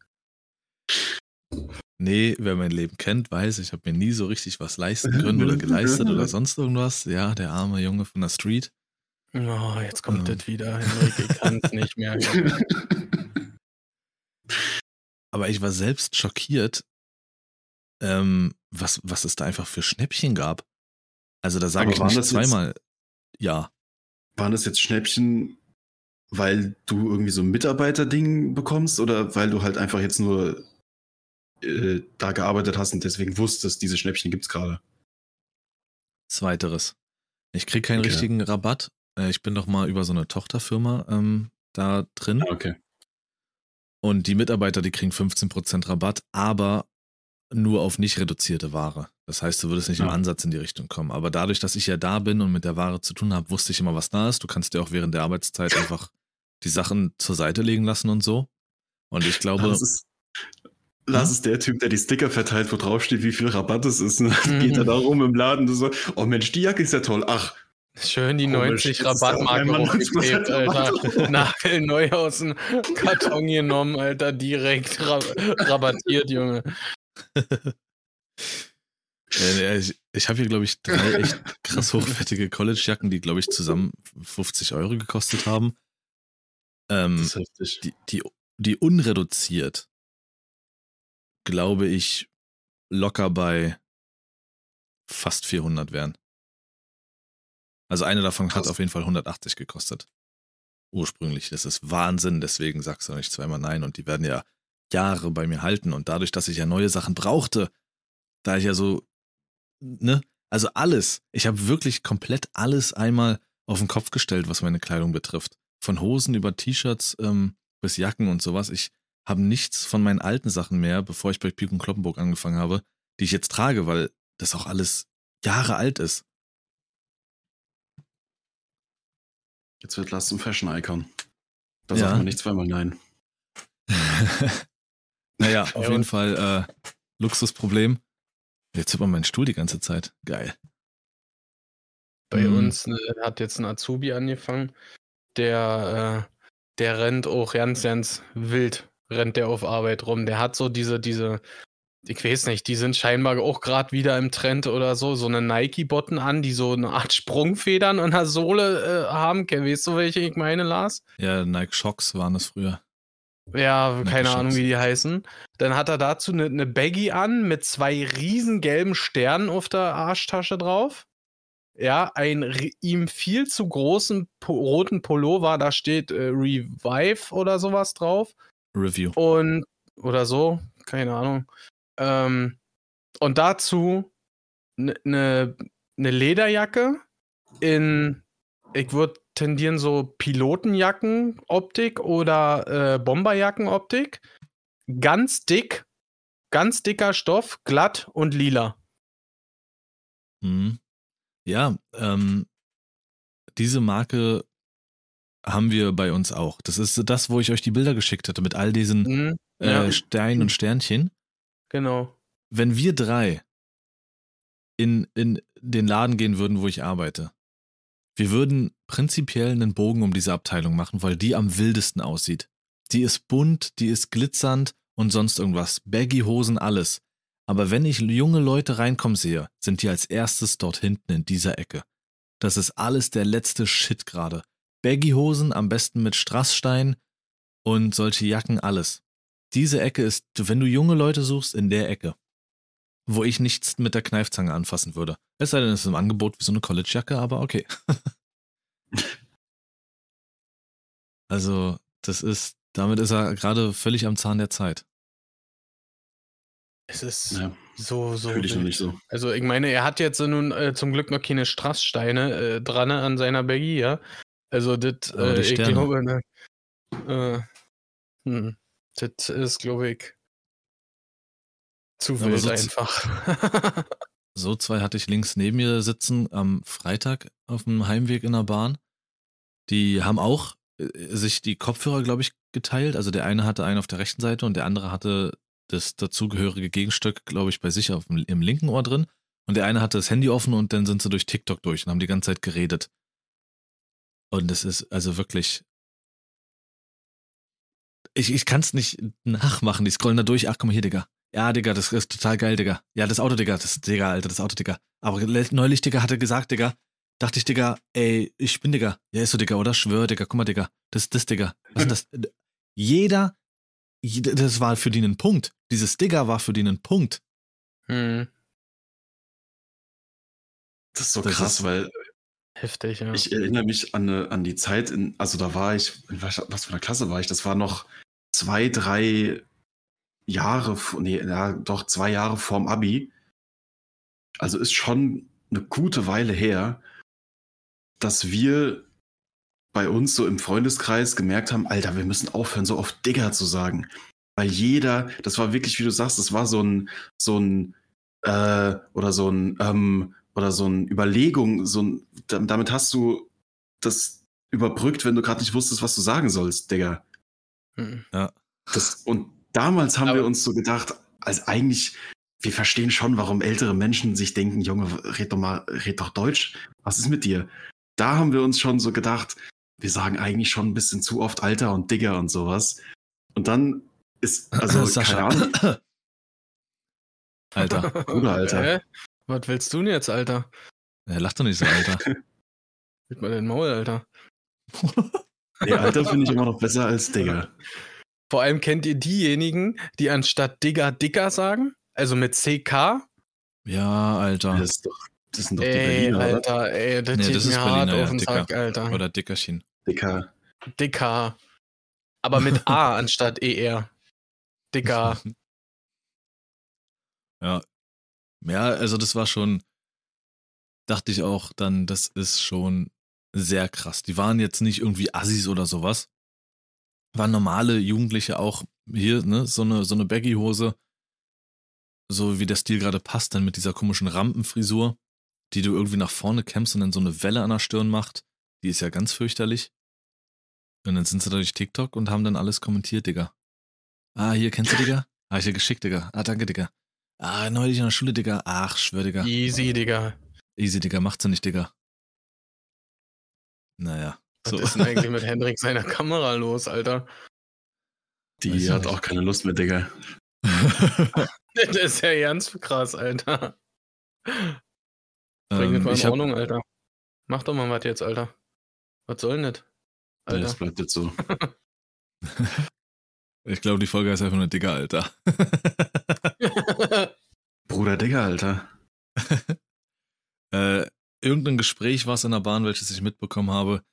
nee, wer mein Leben kennt, weiß, ich habe mir nie so richtig was leisten können oder geleistet oder sonst irgendwas. Ja, der arme Junge von der Street. Oh, jetzt kommt Ja. das wieder, Henrik, ich kann es nicht mehr. Aber ich war selbst schockiert, ähm, was, was es da einfach für Schnäppchen gab. Also da sage ich nicht das jetzt- zweimal ja. Waren das jetzt Schnäppchen, weil du irgendwie so ein Mitarbeiterding bekommst oder weil du halt einfach jetzt nur äh, da gearbeitet hast und deswegen wusstest, diese Schnäppchen gibt's gerade? Zweiteres. Ich kriege keinen Okay. richtigen Rabatt. Äh, Ich bin doch mal über so eine Tochterfirma ähm, da drin. Okay. Und die Mitarbeiter, die kriegen 15% Rabatt, aber nur auf nicht reduzierte Ware. Das heißt, du würdest nicht im Ja. Ansatz in die Richtung kommen. Aber dadurch, dass ich ja da bin und mit der Ware zu tun habe, wusste ich immer, was da ist. Du kannst dir auch während der Arbeitszeit einfach die Sachen zur Seite legen lassen und so. Und ich glaube, Lars ist, Lars ist der Typ, der die Sticker verteilt, wo drauf steht, wie viel Rabatt es ist. Und dann Mhm. geht er da rum im Laden und so, oh Mensch, die Jacke ist ja toll. Ach, Schön die Komisch, 90 jetzt ist da auf Rabattmarke hochgeklebt, 90% Rabatt. Alter. Nagelneu aus dem Karton genommen, Alter. Direkt ra rabattiert, Junge. ich, ich habe hier, glaube ich, drei echt krass hochwertige College-Jacken, die, glaube ich, zusammen 50 Euro gekostet haben. Ähm, das ist heftig. die, die, die unreduziert, glaube ich, locker bei fast 400 wären. Also eine davon hat auf jeden Fall 180 gekostet. Ursprünglich. Das ist Wahnsinn, deswegen sagst du nicht zweimal nein und die werden ja Jahre bei mir halten und dadurch, dass ich ja neue Sachen brauchte, da ich ja so, ne, also alles, ich habe wirklich komplett alles einmal auf den Kopf gestellt, was meine Kleidung betrifft. Von Hosen über T-Shirts ähm, bis Jacken und sowas. Ich habe nichts von meinen alten Sachen mehr, bevor ich bei Pik und Kloppenburg angefangen habe, die ich jetzt trage, weil das auch alles Jahre alt ist. Jetzt wird Lars zum Fashion-Icon. Da Ja. sagt man nicht zweimal nein. naja, auf Ja, jeden Fall äh, Luxusproblem. Jetzt hört man meinen Stuhl die ganze Zeit. Geil. Bei Mhm. uns äh, hat jetzt ein Azubi angefangen, der der rennt auch ganz, ganz wild, rennt der auf Arbeit rum. Der hat so diese, diese, ich weiß nicht, die sind scheinbar auch gerade wieder im Trend oder so, so eine Nike-Botten an, die so eine Art Sprungfedern an der Sohle äh, haben. Weißt du, welche ich meine, Lars? Ja, Nike Shocks waren es früher. Ja, Nike keine Shocks. Ahnung, wie die heißen. Dann hat er dazu eine, eine Baggy an mit zwei riesen gelben Sternen auf der Arschtasche drauf. Ja, ein ihm viel zu großen po roten Pullover, da steht äh, Revive oder sowas drauf. Review. Und, oder so, keine Ahnung. Ähm, und dazu eine ne, ne Lederjacke in, ich würde tendieren so Pilotenjacken-Optik oder äh, Bomberjacken-Optik. Ganz dick, ganz dicker Stoff, glatt und lila. Mhm. Ja, ähm, diese Marke haben wir bei uns auch. Das ist das, wo ich euch die Bilder geschickt hatte mit all diesen Mhm, äh, ja. Steinen und Sternchen. Genau. Wenn wir drei in, in den Laden gehen würden, wo ich arbeite, wir würden prinzipiell einen Bogen um diese Abteilung machen, weil die am wildesten aussieht. Die ist bunt, die ist glitzernd und sonst irgendwas. Baggy-Hosen, alles. Aber wenn ich junge Leute reinkommen sehe, sind die als erstes dort hinten in dieser Ecke. Das ist alles der letzte Shit gerade. Baggy-Hosen, am besten mit Strassstein und solche Jacken, alles. Diese Ecke ist, wenn du junge Leute suchst, in der Ecke. Wo ich nichts mit der Kneifzange anfassen würde. Es sei denn, es ist im Angebot wie so eine College-Jacke, aber okay. also, das ist, damit ist er gerade völlig am Zahn der Zeit. Es ist Ja, so, so. fühle ich noch nicht so. Also, ich meine, er hat jetzt nun äh, zum Glück noch keine Strasssteine äh, dran an seiner Baggy, ja. Also, das, äh, ich glaube, ne, äh, hm, das ist, glaube ich, zu wild so einfach. So zwei hatte ich links neben mir sitzen am Freitag auf dem Heimweg in der Bahn. Die haben auch äh, sich die Kopfhörer, glaube ich, geteilt. Also der eine hatte einen auf der rechten Seite und der andere hatte das dazugehörige Gegenstück, glaube ich, bei sich auf dem, im linken Ohr drin. Und der eine hatte das Handy offen und dann sind sie durch TikTok durch und haben die ganze Zeit geredet. Und es ist also wirklich. Ich, ich kann es nicht nachmachen. Die scrollen da durch. Ach, guck mal hier, Digga. Ja, Digga, das ist total geil, Digga. Ja, das Auto, Digga, das Digga, Alter, das Auto, Digga. Aber neulich, Digga, hat er gesagt, Digga, dachte ich, Digga, ey, ich bin Digga. Ja, ist so, Digga, oder? Schwör, Digga, guck mal, Digga. Das ist das, Digga. Was ist das? Jeder, jeder, das war für die ein Punkt. Dieses Digga war für die ein Punkt. hm, Das ist so Das krass, ist- weil heftig, ja. ich erinnere mich an, eine, an die Zeit, in, also da war ich, was, was für eine Klasse war ich? Das war noch zwei, drei Jahre, nee, ja, doch zwei Jahre vorm Abi. Also ist schon eine gute Weile her, dass wir bei uns so im Freundeskreis gemerkt haben, Alter, wir müssen aufhören, so oft Digger zu sagen. Weil jeder, das war wirklich, wie du sagst, das war so ein, so ein, äh, oder so ein, ähm, oder so ein Überlegung, so ein, da- damit hast du das überbrückt, wenn du gerade nicht wusstest, was du sagen sollst, Digga. Hm. Das, und damals haben Aber- wir uns so gedacht, als eigentlich, wir verstehen schon, warum ältere Menschen sich denken, Junge, red doch mal, red doch Deutsch. Was ist mit dir? Da haben wir uns schon so gedacht, wir sagen eigentlich schon ein bisschen zu oft Alter und Digger und sowas. Und dann ist, also, keine Ahnung, Alter. Bruder, Alter. Was willst du denn jetzt, Alter? Er lacht doch nicht so, Alter. Halt mal den Maul, Alter. nee, Alter finde ich immer noch besser als Digger. Vor allem kennt ihr diejenigen, die anstatt Digger Dicker sagen? Also mit CK? Ja, Alter. Das, ist doch, das sind doch die Ey, Berliner, oder? Alter, ey, das Nee, das mir ist hart Berliner, ja, auf den Dicker. Sack, Alter. Oder Dickerchen. Dicker. Dicker. Aber mit A anstatt ER. Dicker. Ja. Ja, also das war schon, dachte ich auch dann, das ist schon sehr krass. Die waren jetzt nicht irgendwie Assis oder sowas. Waren normale Jugendliche auch hier, ne, so eine, so eine Baggy-Hose. So wie der Stil gerade passt, dann mit dieser komischen Rampenfrisur, die du irgendwie nach vorne kämpfst und dann so eine Welle an der Stirn macht. Die ist ja ganz fürchterlich. Und dann sind sie da durch TikTok und haben dann alles kommentiert, Digga. Ah, hier kennst du, Digga? Ah, ich dir geschickt, Digga. Ah, danke, Digga. Ah, neulich in der Schule, Digga. Ach, schwör, Digga. Easy, Digga. Easy, Digga, macht sie nicht, Digga. Naja. Was So. ist denn eigentlich mit Hendrik seiner Kamera los, Alter? Die Weiß hat auch keine Lust mehr, Digga. Das ist ja ganz krass, Alter. Bring das ähm, mal in ich hab, Ordnung, Alter. Mach doch mal was jetzt, Alter. Was soll denn das? Ja, das Alter. bleibt jetzt so. ich glaube, die Folge ist einfach nur Digga, Alter. Bruder Digga, Alter. äh, irgendein Gespräch war es in der Bahn, welches ich mitbekommen habe.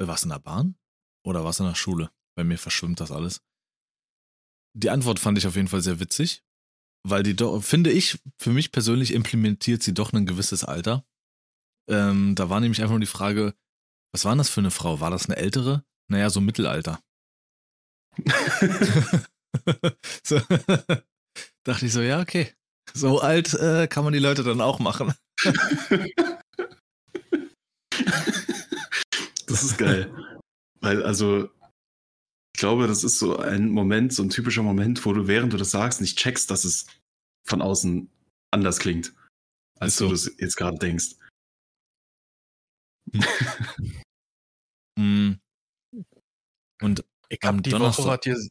Äh, war es in der Bahn? Oder war es in der Schule? Bei mir verschwimmt das alles. Die Antwort fand ich auf jeden Fall sehr witzig, weil die doch, finde ich, für mich persönlich implementiert sie doch ein gewisses Alter. Ähm, da war nämlich einfach nur die Frage, was war denn das für eine Frau? War das eine ältere? Naja, so Mittelalter. so, dachte ich so, ja, okay. So alt äh, kann man die Leute dann auch machen. Das ist geil. Weil, also, ich glaube, das ist so ein Moment, so ein typischer Moment, wo du, während du das sagst, nicht checkst, dass es von außen anders klingt, als so. du das jetzt gerade denkst. Mm. Und Ich Am hab die Donnerstag- Woche hier.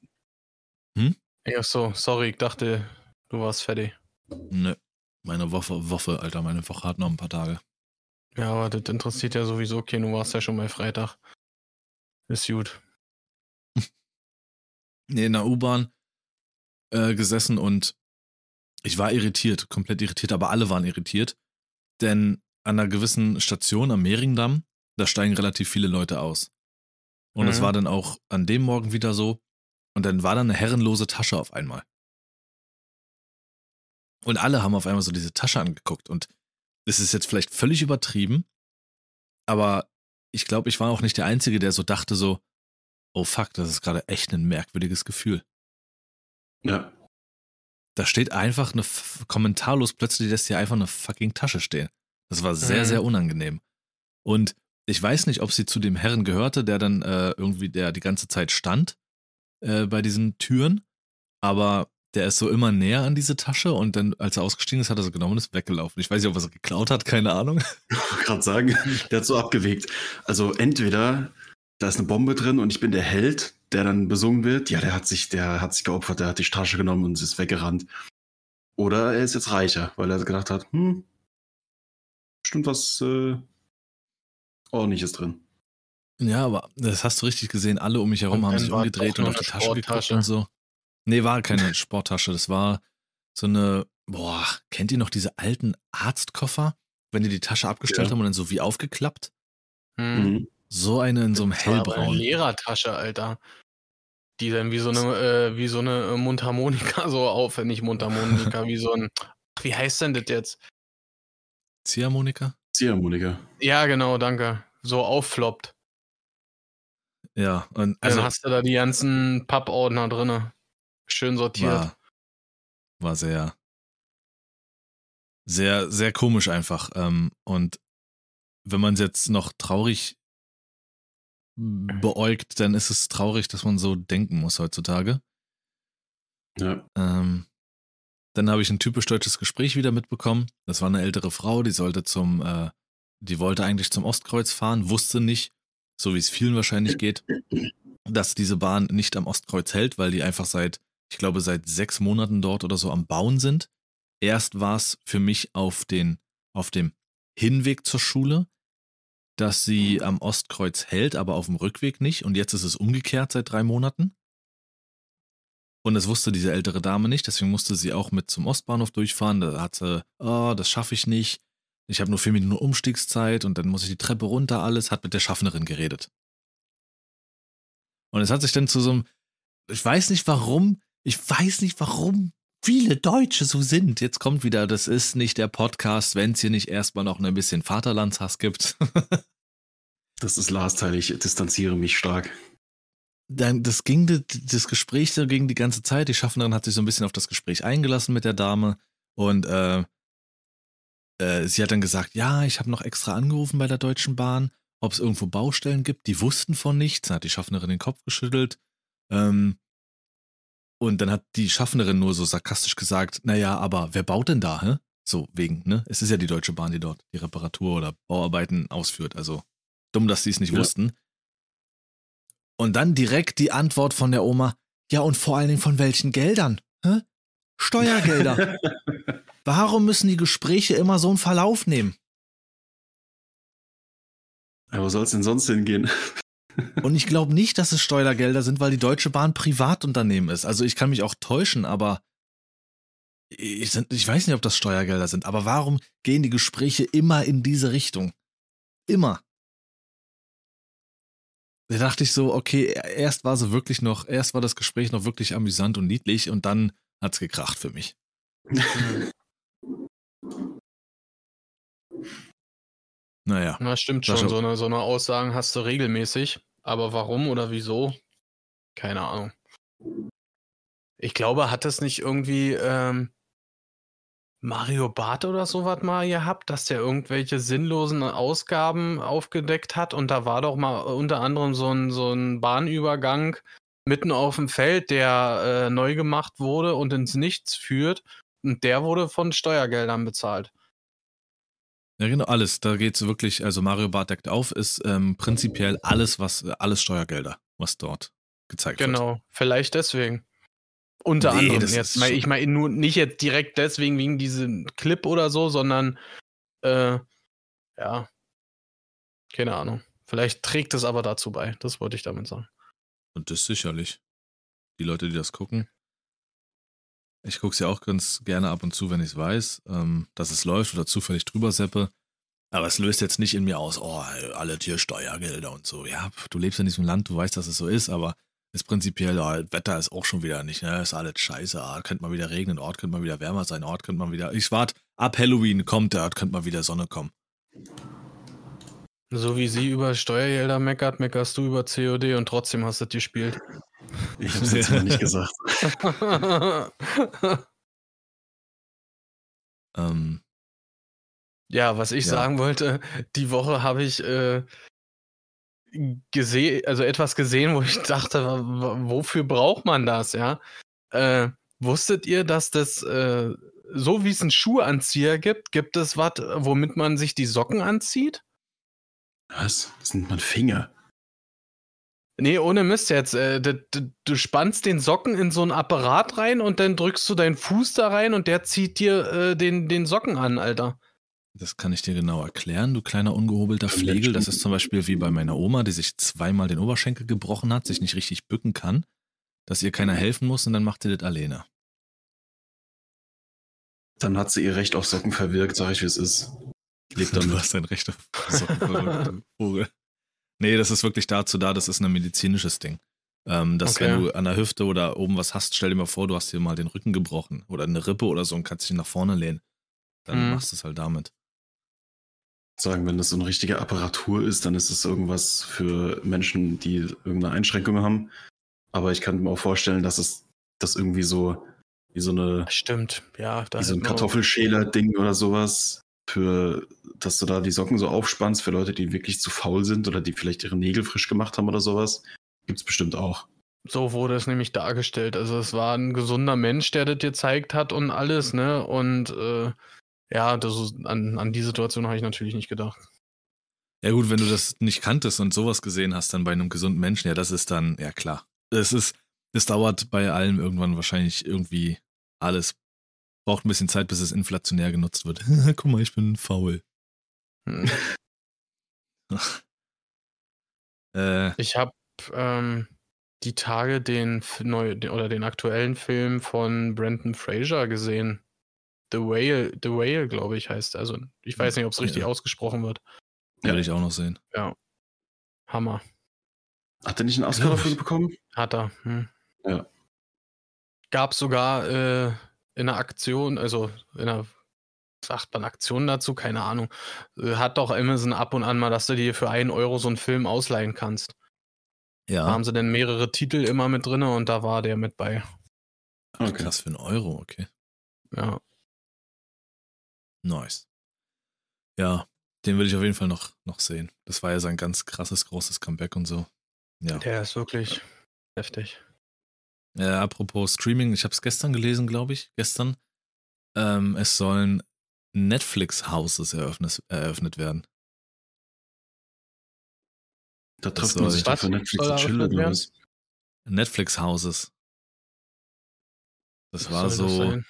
Hm? Ja, so, sorry, ich dachte, du warst fertig. ne, meine Woche, Woche, Alter, meine Woche hat noch ein paar Tage. Ja, aber das interessiert ja sowieso okay, du warst ja schon bei Freitag. Ist gut. Nee, in der U-Bahn äh, gesessen und ich war irritiert, komplett irritiert, aber alle waren irritiert. Denn an einer gewissen Station am Mehringdamm, da steigen relativ viele Leute aus. Und es Mhm. war dann auch an dem Morgen wieder so. Und dann war da eine herrenlose Tasche auf einmal. Und alle haben auf einmal so diese Tasche angeguckt. Und es ist jetzt vielleicht völlig übertrieben, aber ich glaube, ich war auch nicht der Einzige, der so dachte so, oh fuck, das ist gerade echt ein merkwürdiges Gefühl. Ja. Da steht einfach eine, kommentarlos plötzlich lässt hier einfach eine fucking Tasche stehen. Das war sehr, Mhm. sehr unangenehm. Und ich weiß nicht, ob sie zu dem Herren gehörte, der dann äh, irgendwie, der die ganze Zeit stand äh, bei diesen Türen, aber der ist so immer näher an diese Tasche und dann, als er ausgestiegen ist, hat er so genommen und ist weggelaufen. Ich weiß nicht, ob er sie geklaut hat, keine Ahnung. Ich wollte gerade sagen, der hat so abgewegt. Also entweder da ist eine Bombe drin und ich bin der Held, der dann besungen wird. Ja, der hat sich, der hat sich geopfert, der hat die Tasche genommen und ist weggerannt. Oder er ist jetzt reicher, weil er gedacht hat, hm, bestimmt was äh, ordentliches drin. Ja, aber das hast du richtig gesehen. Alle um mich herum Und haben sich war umgedreht und auf die Tasche geguckt und so. Nee, war keine Sporttasche. Das war so eine, boah, kennt ihr noch diese alten Arztkoffer? Wenn die die Tasche abgestellt Ja. haben und dann so wie aufgeklappt? Hm. Mhm. So eine in so einem Das war aber Eine hellbraun. Lehrertasche, Alter. Die dann wie so eine, äh, wie so eine äh, Mundharmonika so auf, äh, nicht Mundharmonika, wie so ein, ach, wie heißt denn das jetzt? Ziehharmonika? Ziehharmonika. Ja, genau, danke. So auffloppt. Ja, und Also also dann hast du da die ganzen Pappordner drinne. Schön sortiert. war, war sehr, sehr, sehr komisch einfach. Ähm, und wenn man es jetzt noch traurig beäugt, dann ist es traurig, dass man so denken muss heutzutage. Ja. Ähm, dann habe ich ein typisch deutsches Gespräch wieder mitbekommen. Das war eine ältere Frau, die sollte zum, äh, die wollte eigentlich zum Ostkreuz fahren, wusste nicht, so wie es vielen wahrscheinlich geht, dass diese Bahn nicht am Ostkreuz hält, weil die einfach seit, ich glaube, seit sechs Monaten dort oder so am Bauen sind. Erst war es für mich auf den, auf dem Hinweg zur Schule, dass sie am Ostkreuz hält, aber auf dem Rückweg nicht. Und jetzt ist es umgekehrt seit drei Monaten. Und das wusste diese ältere Dame nicht, deswegen musste sie auch mit zum Ostbahnhof durchfahren. Da hat sie, oh, das schaffe ich nicht. Ich habe nur vier Minuten Umstiegszeit und dann muss ich die Treppe runter, alles, hat mit der Schaffnerin geredet. Und es hat sich dann zu so einem, ich weiß nicht warum, ich weiß nicht warum viele Deutsche so sind. Jetzt kommt wieder, das ist nicht der Podcast, wenn es hier nicht erstmal noch ein bisschen Vaterlandshass gibt. Das ist Lars Teil, ich distanziere mich stark. Dann, das ging, das, das Gespräch so ging die ganze Zeit. Die Schaffnerin hat sich so ein bisschen auf das Gespräch eingelassen mit der Dame und äh, äh, sie hat dann gesagt, ja, ich habe noch extra angerufen bei der Deutschen Bahn, ob es irgendwo Baustellen gibt. Die wussten von nichts. Dann hat die Schaffnerin den Kopf geschüttelt. Ähm, und dann hat die Schaffnerin nur so sarkastisch gesagt, naja, aber wer baut denn da, hä? So wegen, ne? Es ist ja die Deutsche Bahn, die dort die Reparatur oder Bauarbeiten ausführt. Also dumm, dass sie es nicht Ja. wussten. Und dann direkt die Antwort von der Oma, ja und vor allen Dingen von welchen Geldern? Hä? Steuergelder. Warum müssen die Gespräche immer so einen Verlauf nehmen? Ja, wo soll es denn sonst hingehen? Und ich glaube nicht, dass es Steuergelder sind, weil die Deutsche Bahn Privatunternehmen ist. Also ich kann mich auch täuschen, aber ich, ich, weiß nicht, ob das Steuergelder sind. Aber warum gehen die Gespräche immer in diese Richtung? Immer. Da dachte ich so, okay, erst war sie wirklich noch, erst war das Gespräch noch wirklich amüsant und niedlich und dann hat's gekracht für mich. naja. Na, stimmt schon. So eine, so eine Aussagen hast du regelmäßig. Aber warum oder wieso? Keine Ahnung. Ich glaube, hat es nicht irgendwie ähm, Mario Barth oder sowas mal gehabt, dass der irgendwelche sinnlosen Ausgaben aufgedeckt hat und da war doch mal unter anderem so ein, so ein Bahnübergang mitten auf dem Feld, der äh, neu gemacht wurde und ins Nichts führt und der wurde von Steuergeldern bezahlt. Ja, genau, alles. Da geht es wirklich, also Mario Barth deckt auf, ist ähm, prinzipiell alles, was, alles Steuergelder, was dort gezeigt genau, wird. Genau, vielleicht deswegen. Unter nee, anderem jetzt. Mein, ich meine nur nicht jetzt direkt deswegen wegen diesem Clip oder so, sondern äh, ja, keine Ahnung. Vielleicht trägt es aber dazu bei. Das wollte ich damit sagen. Und das sicherlich. Die Leute, die das gucken. Ich gucke es ja auch ganz gerne ab und zu, wenn ich es weiß, ähm, dass es läuft oder zufällig drüber seppe. Aber es löst jetzt nicht in mir aus, oh, alle Tiersteuergelder und so. Ja, du lebst in diesem Land, du weißt, dass es so ist, aber ist prinzipiell, ja, Wetter ist auch schon wieder nicht, ne? Ist alles scheiße. Ah, könnte mal wieder regnen, Ort könnte mal wieder wärmer sein, Ort könnte mal wieder. Ich warte, ab Halloween kommt der, könnte mal wieder Sonne kommen. So wie sie über Steuergelder meckert, meckerst du über COD und trotzdem hast du das gespielt. Ich hab's jetzt mal nicht gesagt. ähm, ja, was ich ja. sagen wollte, die Woche habe ich äh, gesehen, also etwas gesehen, wo ich dachte, wofür braucht man das, ja? Äh, wusstet ihr, dass das, äh, so wie es einen Schuhanzieher gibt, gibt es was, womit man sich die Socken anzieht? Was? Das nennt man Finger. Nee, ohne Mist jetzt. Äh, du, spannst den Socken in so ein Apparat rein und dann drückst du deinen Fuß da rein und der zieht dir äh, den, den Socken an, Alter. Das kann ich dir genau erklären, du kleiner ungehobelter Flegel. Das ist zum Beispiel wie bei meiner Oma, die sich zweimal den Oberschenkel gebrochen hat, sich nicht richtig bücken kann, dass ihr keiner helfen muss und dann macht sie das alleine. Dann hat sie ihr Recht auf Socken verwirkt, sag ich, wie es ist. Lebt damit. Du hast dein Recht auf Socken verwirkt, Vogel. Nee, das ist wirklich dazu da, das ist ein medizinisches Ding. Ähm, dass okay. wenn du an der Hüfte oder oben was hast, stell dir mal vor, du hast dir mal den Rücken gebrochen oder eine Rippe oder so und kannst dich nach vorne lehnen. Dann mhm. machst du es halt damit sagen, wenn das so eine richtige Apparatur ist, dann ist es irgendwas für Menschen, die irgendeine Einschränkung haben. Aber ich kann mir auch vorstellen, dass es das irgendwie so wie so eine stimmt ja wie so ein Kartoffelschäler-Ding oder sowas für dass du da die Socken so aufspannst für Leute, die wirklich zu faul sind oder die vielleicht ihre Nägel frisch gemacht haben oder sowas gibt es bestimmt auch. So wurde es nämlich dargestellt. Also es war ein gesunder Mensch, der das dir gezeigt hat und alles, ne? Und äh, ja, das, an, an die Situation habe ich natürlich nicht gedacht. Ja gut, wenn du das nicht kanntest und sowas gesehen hast, dann bei einem gesunden Menschen, ja, das ist dann, ja klar. Es ist, es dauert bei allem irgendwann wahrscheinlich irgendwie alles. Braucht ein bisschen Zeit, bis es inflationär genutzt wird. Guck mal, ich bin faul. Hm. äh, ich habe ähm, die Tage den neu oder den aktuellen Film von Brandon Fraser gesehen. The Whale, The Whale, glaube ich, heißt. Also, ich weiß nicht, ob es richtig ja. ausgesprochen wird. Ja. Will ich auch noch sehen. Ja. Hammer. Hat er nicht einen Oscar dafür bekommen? Hat er. Hm. Ja. Gab sogar äh, in einer Aktion, also in einer, sagt man Aktion dazu, keine Ahnung. Äh, hat doch Amazon ab und an mal, dass du dir für einen Euro so einen Film ausleihen kannst. Ja. Da haben sie dann mehrere Titel immer mit drin und da war der mit bei. Okay. Krass für einen Euro, okay. Ja. Nice. Ja, den will ich auf jeden Fall noch, noch sehen. Das war ja sein ganz krasses, großes Comeback und so. Ja. Der ist wirklich heftig. Ja, apropos Streaming, ich habe es gestern gelesen, glaube ich. Gestern. Ähm, es sollen Netflix-Houses eröffnet, eröffnet werden. Da Das trifft man soll- sich doch Was für Netflix und Chill eröffnet oder werden? was? Netflix Houses. Das Was war das so. sein?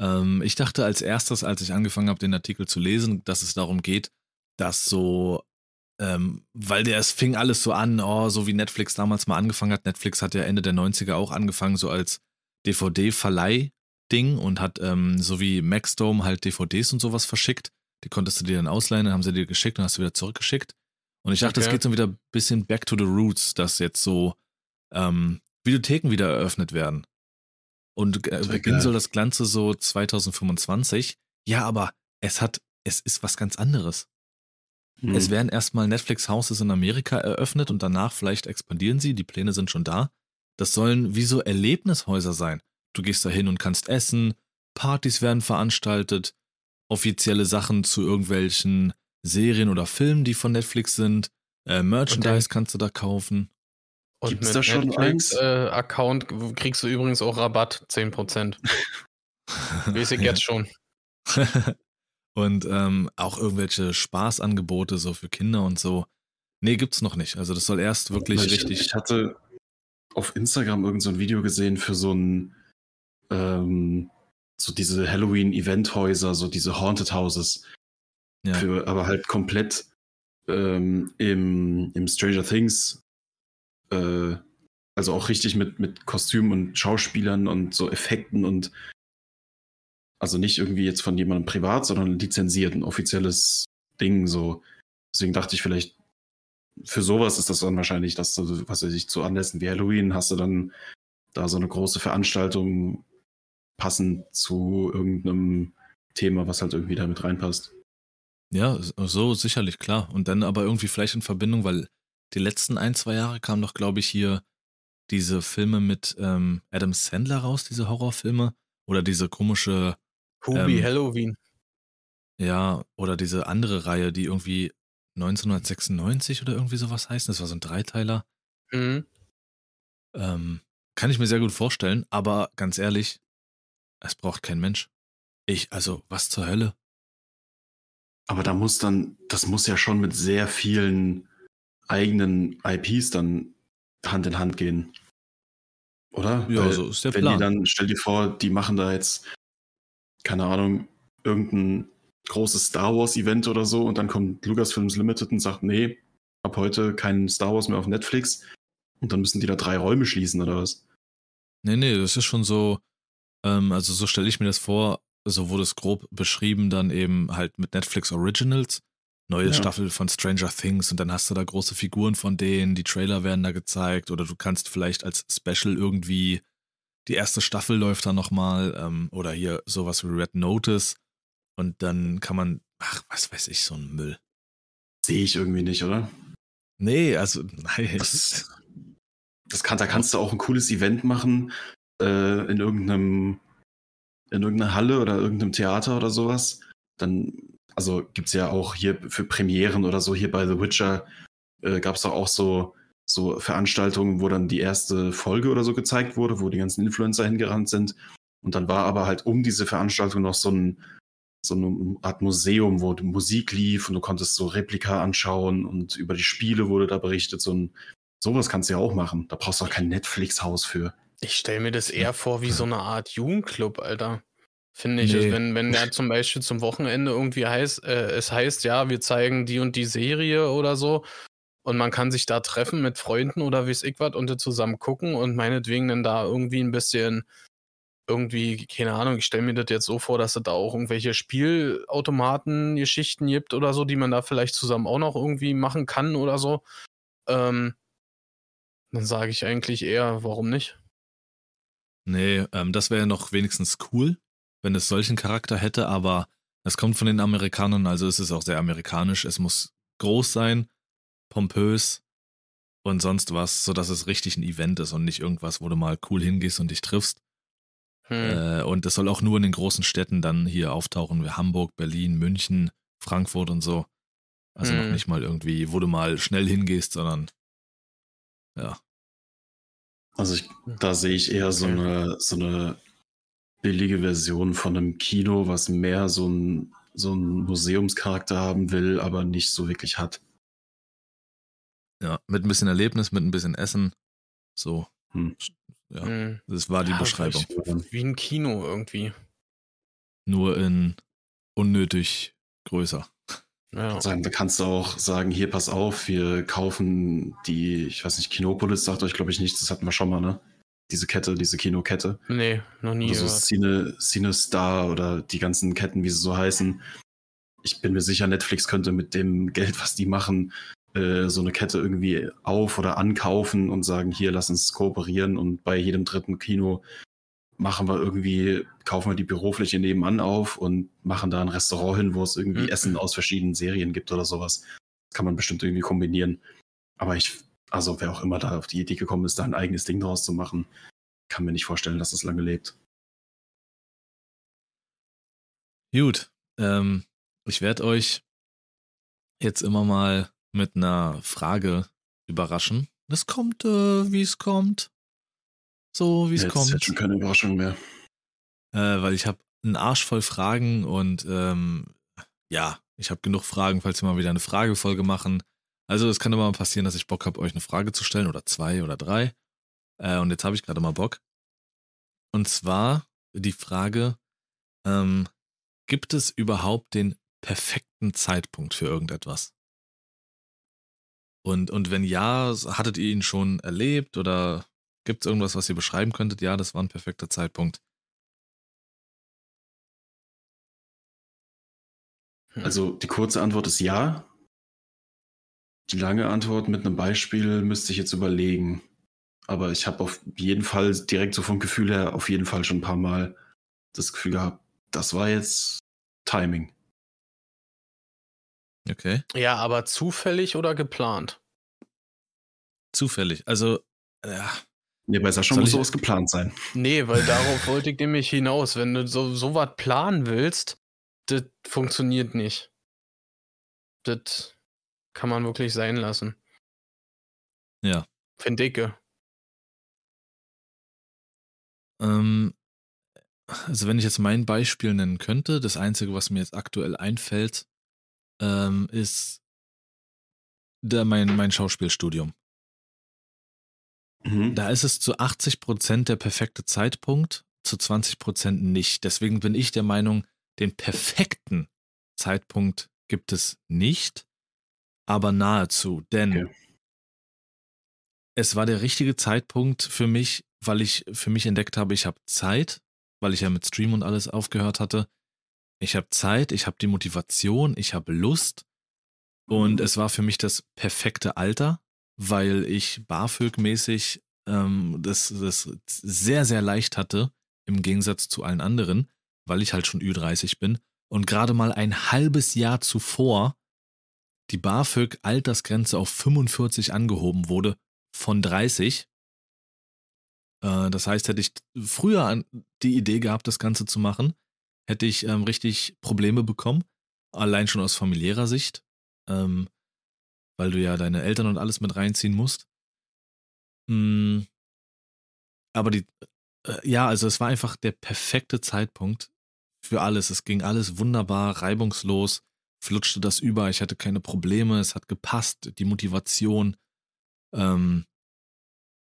Ähm, ich dachte als erstes, als ich angefangen habe, den Artikel zu lesen, dass es darum geht, dass so, ähm, weil der, es fing alles so an, oh, so wie Netflix damals mal angefangen hat. Netflix hat ja Ende der 90er auch angefangen, so als DVD-Verleih-Ding und hat ähm, so wie Maxdome halt DVDs und sowas verschickt. Die konntest du dir dann ausleihen, dann haben sie dir geschickt und hast du wieder zurückgeschickt. Und ich dachte, es Okay. geht so wieder ein bisschen back to the roots, dass jetzt so ähm, Videotheken wieder eröffnet werden. Und äh, beginnen soll das Ganze so 2025. Ja, aber es hat, es ist was ganz anderes. Hm. Es werden erstmal Netflix Houses in Amerika eröffnet und danach vielleicht expandieren sie. Die Pläne sind schon da. Das sollen wie so Erlebnishäuser sein. Du gehst da hin und kannst essen, Partys werden veranstaltet, offizielle Sachen zu irgendwelchen Serien oder Filmen, die von Netflix sind. Äh, Merchandise kannst du da kaufen. Und Gibt's mit da schon Netflix eins? äh, Account kriegst du übrigens auch Rabatt, 10%. Weiß ich Ja. jetzt schon. und ähm, auch irgendwelche Spaßangebote so für Kinder und so. Nee, gibt's noch nicht. Also das soll erst wirklich ich, richtig. Ich hatte auf Instagram irgend so ein Video gesehen für so ein ähm, so diese Halloween-Eventhäuser, so diese Haunted Houses. ja. Für, aber halt komplett ähm, im, im Stranger Things, äh, also auch richtig mit, mit Kostümen und Schauspielern und so Effekten und also nicht irgendwie jetzt von jemandem privat, sondern lizenziert, ein offizielles Ding so. Deswegen dachte ich vielleicht, für sowas ist das dann wahrscheinlich, dass du, was weiß ich, zu Anlässen wie Halloween hast du dann da so eine große Veranstaltung passend zu irgendeinem Thema, was halt irgendwie da mit reinpasst. Ja, so sicherlich, klar. Und dann aber irgendwie vielleicht in Verbindung, weil die letzten ein, zwei Jahre kamen doch, glaube ich, hier diese Filme mit ähm, Adam Sandler raus, diese Horrorfilme. Oder diese komische, Hubi Ähm, Halloween. ja, oder diese andere Reihe, die irgendwie 1996 oder irgendwie sowas heißt. Das war so ein Dreiteiler. Mhm. Ähm, kann ich mir sehr gut vorstellen, aber ganz ehrlich, es braucht kein Mensch. Ich, also, was zur Hölle? Aber da muss dann, das muss ja schon mit sehr vielen eigenen IPs dann Hand in Hand gehen. Oder? Ja, Weil so ist der wenn Plan. die dann, stell dir vor, die machen da jetzt, keine Ahnung, irgendein großes Star Wars Event oder so und dann kommt Lucasfilms Limited und sagt, nee, ab heute kein Star Wars mehr auf Netflix und dann müssen die da drei Räume schließen oder was? Nee, nee, das ist schon so, ähm, also so stelle ich mir das vor, so wurde es grob beschrieben, dann eben halt mit Netflix Originals, neue Ja. Staffel von Stranger Things und dann hast du da große Figuren von denen, die Trailer werden da gezeigt oder du kannst vielleicht als Special irgendwie, die erste Staffel läuft da nochmal ähm, oder hier sowas wie Red Notice und dann kann man, ach, was weiß ich, so ein Müll. Sehe ich irgendwie nicht, oder? Nee, also, nein. Das, das kann, da kannst du auch ein cooles Event machen äh, in irgendeinem in irgendeiner Halle oder irgendeinem Theater oder sowas. Dann, also gibt's ja auch hier für Premieren oder so, hier bei The Witcher äh, gab's doch auch so, so Veranstaltungen, wo dann die erste Folge oder so gezeigt wurde, wo die ganzen Influencer hingerannt sind. Und dann war aber halt um diese Veranstaltung noch so ein so eine Art Museum, wo die Musik lief und du konntest so Replika anschauen und über die Spiele wurde da berichtet. So ein, sowas kannst du ja auch machen. Da brauchst du auch kein Netflix-Haus für. Ich stelle mir das eher vor wie so eine Art Jugendclub, Alter. Finde ich. Nee. Also wenn, wenn der zum Beispiel zum Wochenende irgendwie heißt, äh, es heißt, ja, wir zeigen die und die Serie oder so. Und man kann sich da treffen mit Freunden oder weiß ich was und zusammen gucken und meinetwegen dann da irgendwie ein bisschen irgendwie, keine Ahnung, ich stelle mir das jetzt so vor, dass es da auch irgendwelche Spielautomaten-Geschichten gibt oder so, die man da vielleicht zusammen auch noch irgendwie machen kann oder so. Ähm, dann sage ich eigentlich eher, warum nicht? Nee, ähm, das wäre ja noch wenigstens cool, wenn es solchen Charakter hätte, aber es kommt von den Amerikanern, also es ist auch sehr amerikanisch. Es muss groß sein, pompös und sonst was, sodass es richtig ein Event ist und nicht irgendwas, wo du mal cool hingehst und dich triffst. Hm. Äh, und es soll auch nur in den großen Städten dann hier auftauchen, wie Hamburg, Berlin, München, Frankfurt und so. Also noch Hm. nicht mal irgendwie, wo du mal schnell hingehst, sondern ja. Also ich, da sehe ich eher so eine, so eine billige Version von einem Kino, was mehr so ein so einen Museumscharakter haben will, aber nicht so wirklich hat. Ja, mit ein bisschen Erlebnis, mit ein bisschen Essen. So. Hm. Ja, Mhm. das war die Ja, Beschreibung. Wie ein Kino irgendwie. Nur in unnötig größer. Ja. Sagen, da kannst du auch sagen, hier pass auf, wir kaufen die, ich weiß nicht, Kinopolis sagt euch, glaube ich, nichts, das hatten wir schon mal, ne? Diese Kette, diese Kinokette. Nee, noch nie Oder so. Cine, CineStar oder die ganzen Ketten, wie sie so heißen. Ich bin mir sicher, Netflix könnte mit dem Geld, was die machen, äh, so eine Kette irgendwie auf- oder ankaufen und sagen, hier, lass uns kooperieren und bei jedem dritten Kino machen wir irgendwie, kaufen wir die Bürofläche nebenan auf und machen da ein Restaurant hin, wo es irgendwie Mhm. Essen aus verschiedenen Serien gibt oder sowas. Kann man bestimmt irgendwie kombinieren. Aber ich, also wer auch immer da auf die Idee gekommen ist, da ein eigenes Ding draus zu machen, kann mir nicht vorstellen, dass das lange lebt. Gut, ähm, ich werde euch jetzt immer mal mit einer Frage überraschen. Das kommt, äh, wie es kommt. So, wie es kommt. ist jetzt schon keine Überraschung mehr. äh, weil ich habe einen Arsch voll Fragen und ähm, ja, ich habe genug Fragen, falls wir mal wieder eine Fragefolge machen. Also es kann immer mal passieren, dass ich Bock habe, euch eine Frage zu stellen oder zwei oder drei. Äh, und jetzt habe ich gerade mal Bock. Und zwar die Frage, ähm, gibt es überhaupt den perfekten Zeitpunkt für irgendetwas? Und, und wenn ja, hattet ihr ihn schon erlebt oder gibt es irgendwas, was ihr beschreiben könntet? Ja, das war ein perfekter Zeitpunkt. Also die kurze Antwort ist ja. Die lange Antwort mit einem Beispiel müsste ich jetzt überlegen. Aber ich habe auf jeden Fall direkt so vom Gefühl her auf jeden Fall schon ein paar Mal das Gefühl gehabt, das war jetzt Timing. Okay. Ja, aber zufällig oder geplant? Zufällig. Also, ja, Nee, bei Sascha Soll muss sowas geplant sein. Nee, weil darauf wollte ich nämlich hinaus. Wenn du so, so was planen willst, das funktioniert nicht. Das kann man wirklich sein lassen. ja. Finde ich. Ähm, also wenn ich jetzt mein Beispiel nennen könnte, das Einzige, was mir jetzt aktuell einfällt, ähm, ist der, mein, mein Schauspielstudium. Mhm. Da ist es zu 80% der perfekte Zeitpunkt, zu 20% nicht. Deswegen bin ich der Meinung, den perfekten Zeitpunkt gibt es nicht, aber nahezu. Denn Okay. es war der richtige Zeitpunkt für mich, weil ich für mich entdeckt habe, ich habe Zeit, weil ich ja mit Stream und alles aufgehört hatte. Ich habe Zeit, ich habe die Motivation, ich habe Lust und es war für mich das perfekte Alter, weil ich BAföG-mäßig ähm, das, das sehr, sehr leicht hatte, im Gegensatz zu allen anderen, weil ich halt schon Ü30 bin und gerade mal ein halbes Jahr zuvor die BAföG-Altersgrenze auf 45 angehoben wurde von 30. Äh, das heißt, hätte ich früher die Idee gehabt, das Ganze zu machen, hätte ich ähm, richtig Probleme bekommen, allein schon aus familiärer Sicht, ähm, weil du ja deine Eltern und alles mit reinziehen musst. Mm, aber die, äh, ja, also es war einfach der perfekte Zeitpunkt für alles. Es ging alles wunderbar, reibungslos, flutschte das über, ich hatte keine Probleme, es hat gepasst, die Motivation. Ähm,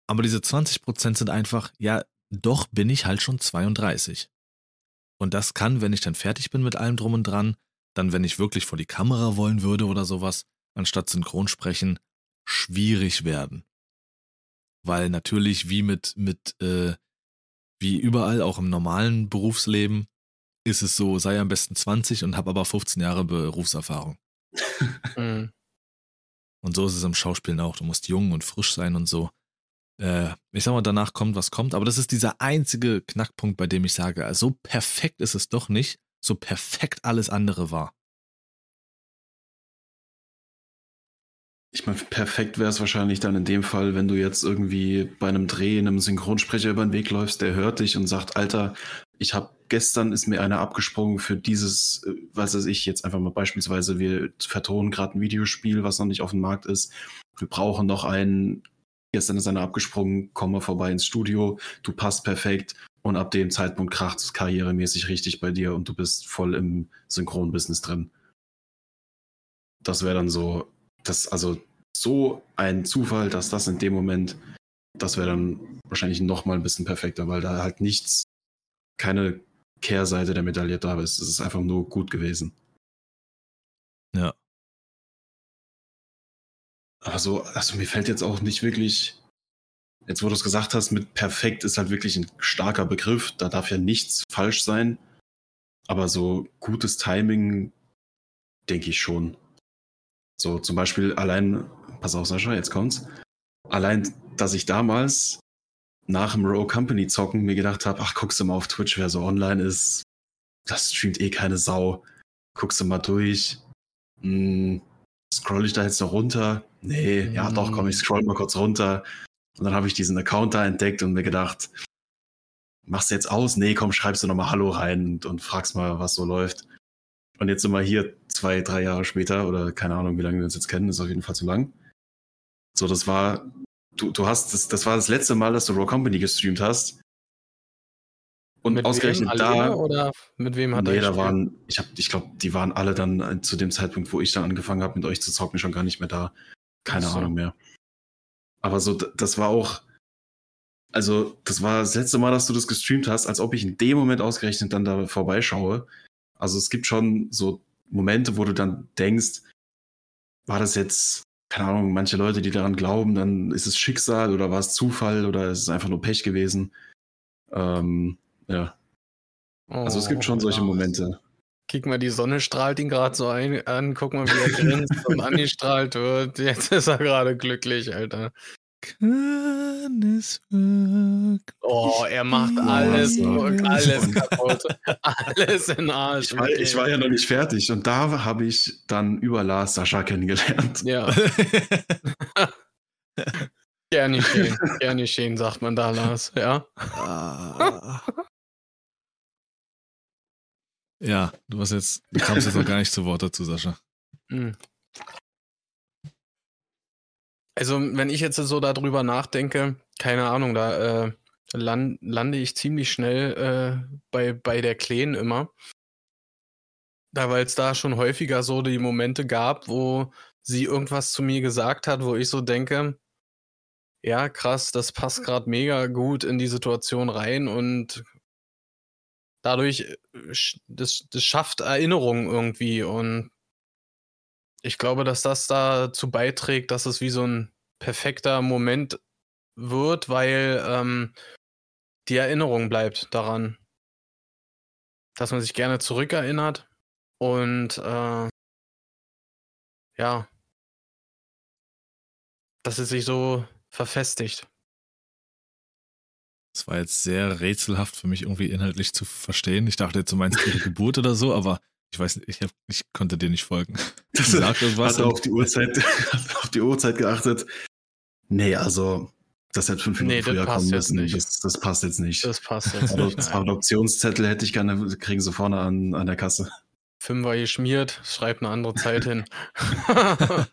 aber diese 20% sind einfach, ja, doch bin ich halt schon 32. Und das kann, wenn ich dann fertig bin mit allem drum und dran, dann, wenn ich wirklich vor die Kamera wollen würde oder sowas, anstatt Synchronsprechen, schwierig werden. Weil natürlich wie mit, mit, äh, wie überall, auch im normalen Berufsleben, ist es so, sei am besten 20 und hab aber 15 Jahre Berufserfahrung. Mhm. Und so ist es im Schauspielen auch. Du musst jung und frisch sein und so. Äh, ich sag mal, danach kommt, was kommt. Aber das ist dieser einzige Knackpunkt, bei dem ich sage, also so perfekt ist es doch nicht, so perfekt alles andere war. Ich meine, perfekt wäre es wahrscheinlich dann in dem Fall, wenn du jetzt irgendwie bei einem Dreh einem Synchronsprecher über den Weg läufst, der hört dich und sagt, Alter, ich habe gestern ist mir einer abgesprungen für dieses, äh, was weiß ich, jetzt einfach mal beispielsweise, wir vertonen gerade ein Videospiel, was noch nicht auf dem Markt ist. Wir brauchen noch einen, gestern ist einer abgesprungen, komm mal vorbei ins Studio, du passt perfekt und ab dem Zeitpunkt kracht es karrieremäßig richtig bei dir und du bist voll im Synchronbusiness drin. Das wäre dann so, das, also so ein Zufall, dass das in dem Moment, das wäre dann wahrscheinlich noch mal ein bisschen perfekter, weil da halt nichts, keine Kehrseite der Medaille da ist. Es ist einfach nur gut gewesen. Ja. Aber so, also mir fällt jetzt auch nicht wirklich, jetzt wo du es gesagt hast, mit perfekt ist halt wirklich ein starker Begriff. Da darf ja nichts falsch sein. Aber so gutes Timing, denke ich schon. So zum Beispiel allein, pass auf Sascha, jetzt kommt's. Allein, dass ich damals nach dem Row Company zocken mir gedacht habe, ach, guckst du mal auf Twitch, wer so online ist. Das streamt eh keine Sau. Guckst du mal durch. Hm, scroll ich da jetzt noch runter? Nee, mm. ja doch, komm, ich scroll mal kurz runter. Und dann habe ich diesen Account da entdeckt und mir gedacht, machst du jetzt aus? Nee, komm, schreibst du nochmal Hallo rein und, und fragst mal, was so läuft. Und jetzt sind wir hier zwei, drei Jahre später oder keine Ahnung, wie lange wir uns jetzt kennen, ist auf jeden Fall zu lang. So, das war du, du hast, das, das war das letzte Mal, dass du Raw Company gestreamt hast. Und mit ausgerechnet da. Oder mit wem hat nee, er da waren, ich, hab, ich glaube, die waren alle dann äh, zu dem Zeitpunkt, wo ich dann angefangen habe, mit euch zu zocken, schon gar nicht mehr da. Keine so. Ahnung mehr. Aber so, das war auch, also, das war das letzte Mal, dass du das gestreamt hast, als ob ich in dem Moment ausgerechnet dann da vorbeischaue. Also, es gibt schon so Momente, wo du dann denkst, war das jetzt keine Ahnung, manche Leute, die daran glauben, dann ist es Schicksal oder war es Zufall oder ist es einfach nur Pech gewesen. Ähm, ja. Oh, also es gibt schon solche Momente. Kick mal, die Sonne strahlt ihn gerade so ein, an, guck mal, wie er grinst und angestrahlt wird. Jetzt ist er gerade glücklich, Alter. Kann es wirklich Oh, er macht alles, alles kaputt. alles in Arsch. Ich war, ich war, ja noch nicht fertig und da habe ich dann über Lars Sascha kennengelernt. Ja. gerne geschehen, gerne geschehen, sagt man da, Lars, ja. Ah. ja, du hast jetzt, du kamst jetzt noch gar nicht zu Wort dazu, Sascha. Mhm. Also, wenn ich jetzt so darüber nachdenke, keine Ahnung, da äh, land, lande ich ziemlich schnell äh, bei, bei der Kleen immer. Da, weil es da schon häufiger so die Momente gab, wo sie irgendwas zu mir gesagt hat, wo ich so denke, ja, krass, das passt gerade mega gut in die Situation rein und dadurch, äh, das, das schafft Erinnerungen irgendwie und ich glaube, dass das dazu beiträgt, dass es wie so ein perfekter Moment wird, weil ähm, die Erinnerung bleibt daran, dass man sich gerne zurückerinnert und äh, ja, dass es sich so verfestigt. Das war jetzt sehr rätselhaft für mich irgendwie inhaltlich zu verstehen. Ich dachte jetzt, du meinst ihre Geburt oder so, aber ich weiß nicht, ich, hab, ich konnte dir nicht folgen. Das sagt irgendwas. Hat auf die Uhrzeit, auf die Uhrzeit geachtet. Nee, also das hätte fünf Minuten nee, früher kommen müssen. Das, das, passt jetzt nicht. Das passt jetzt nicht. Adoptionszettel hätte ich gerne, kriegen sie vorne an, an der Kasse. Fünfer geschmiert, schreibt eine andere Zeit hin.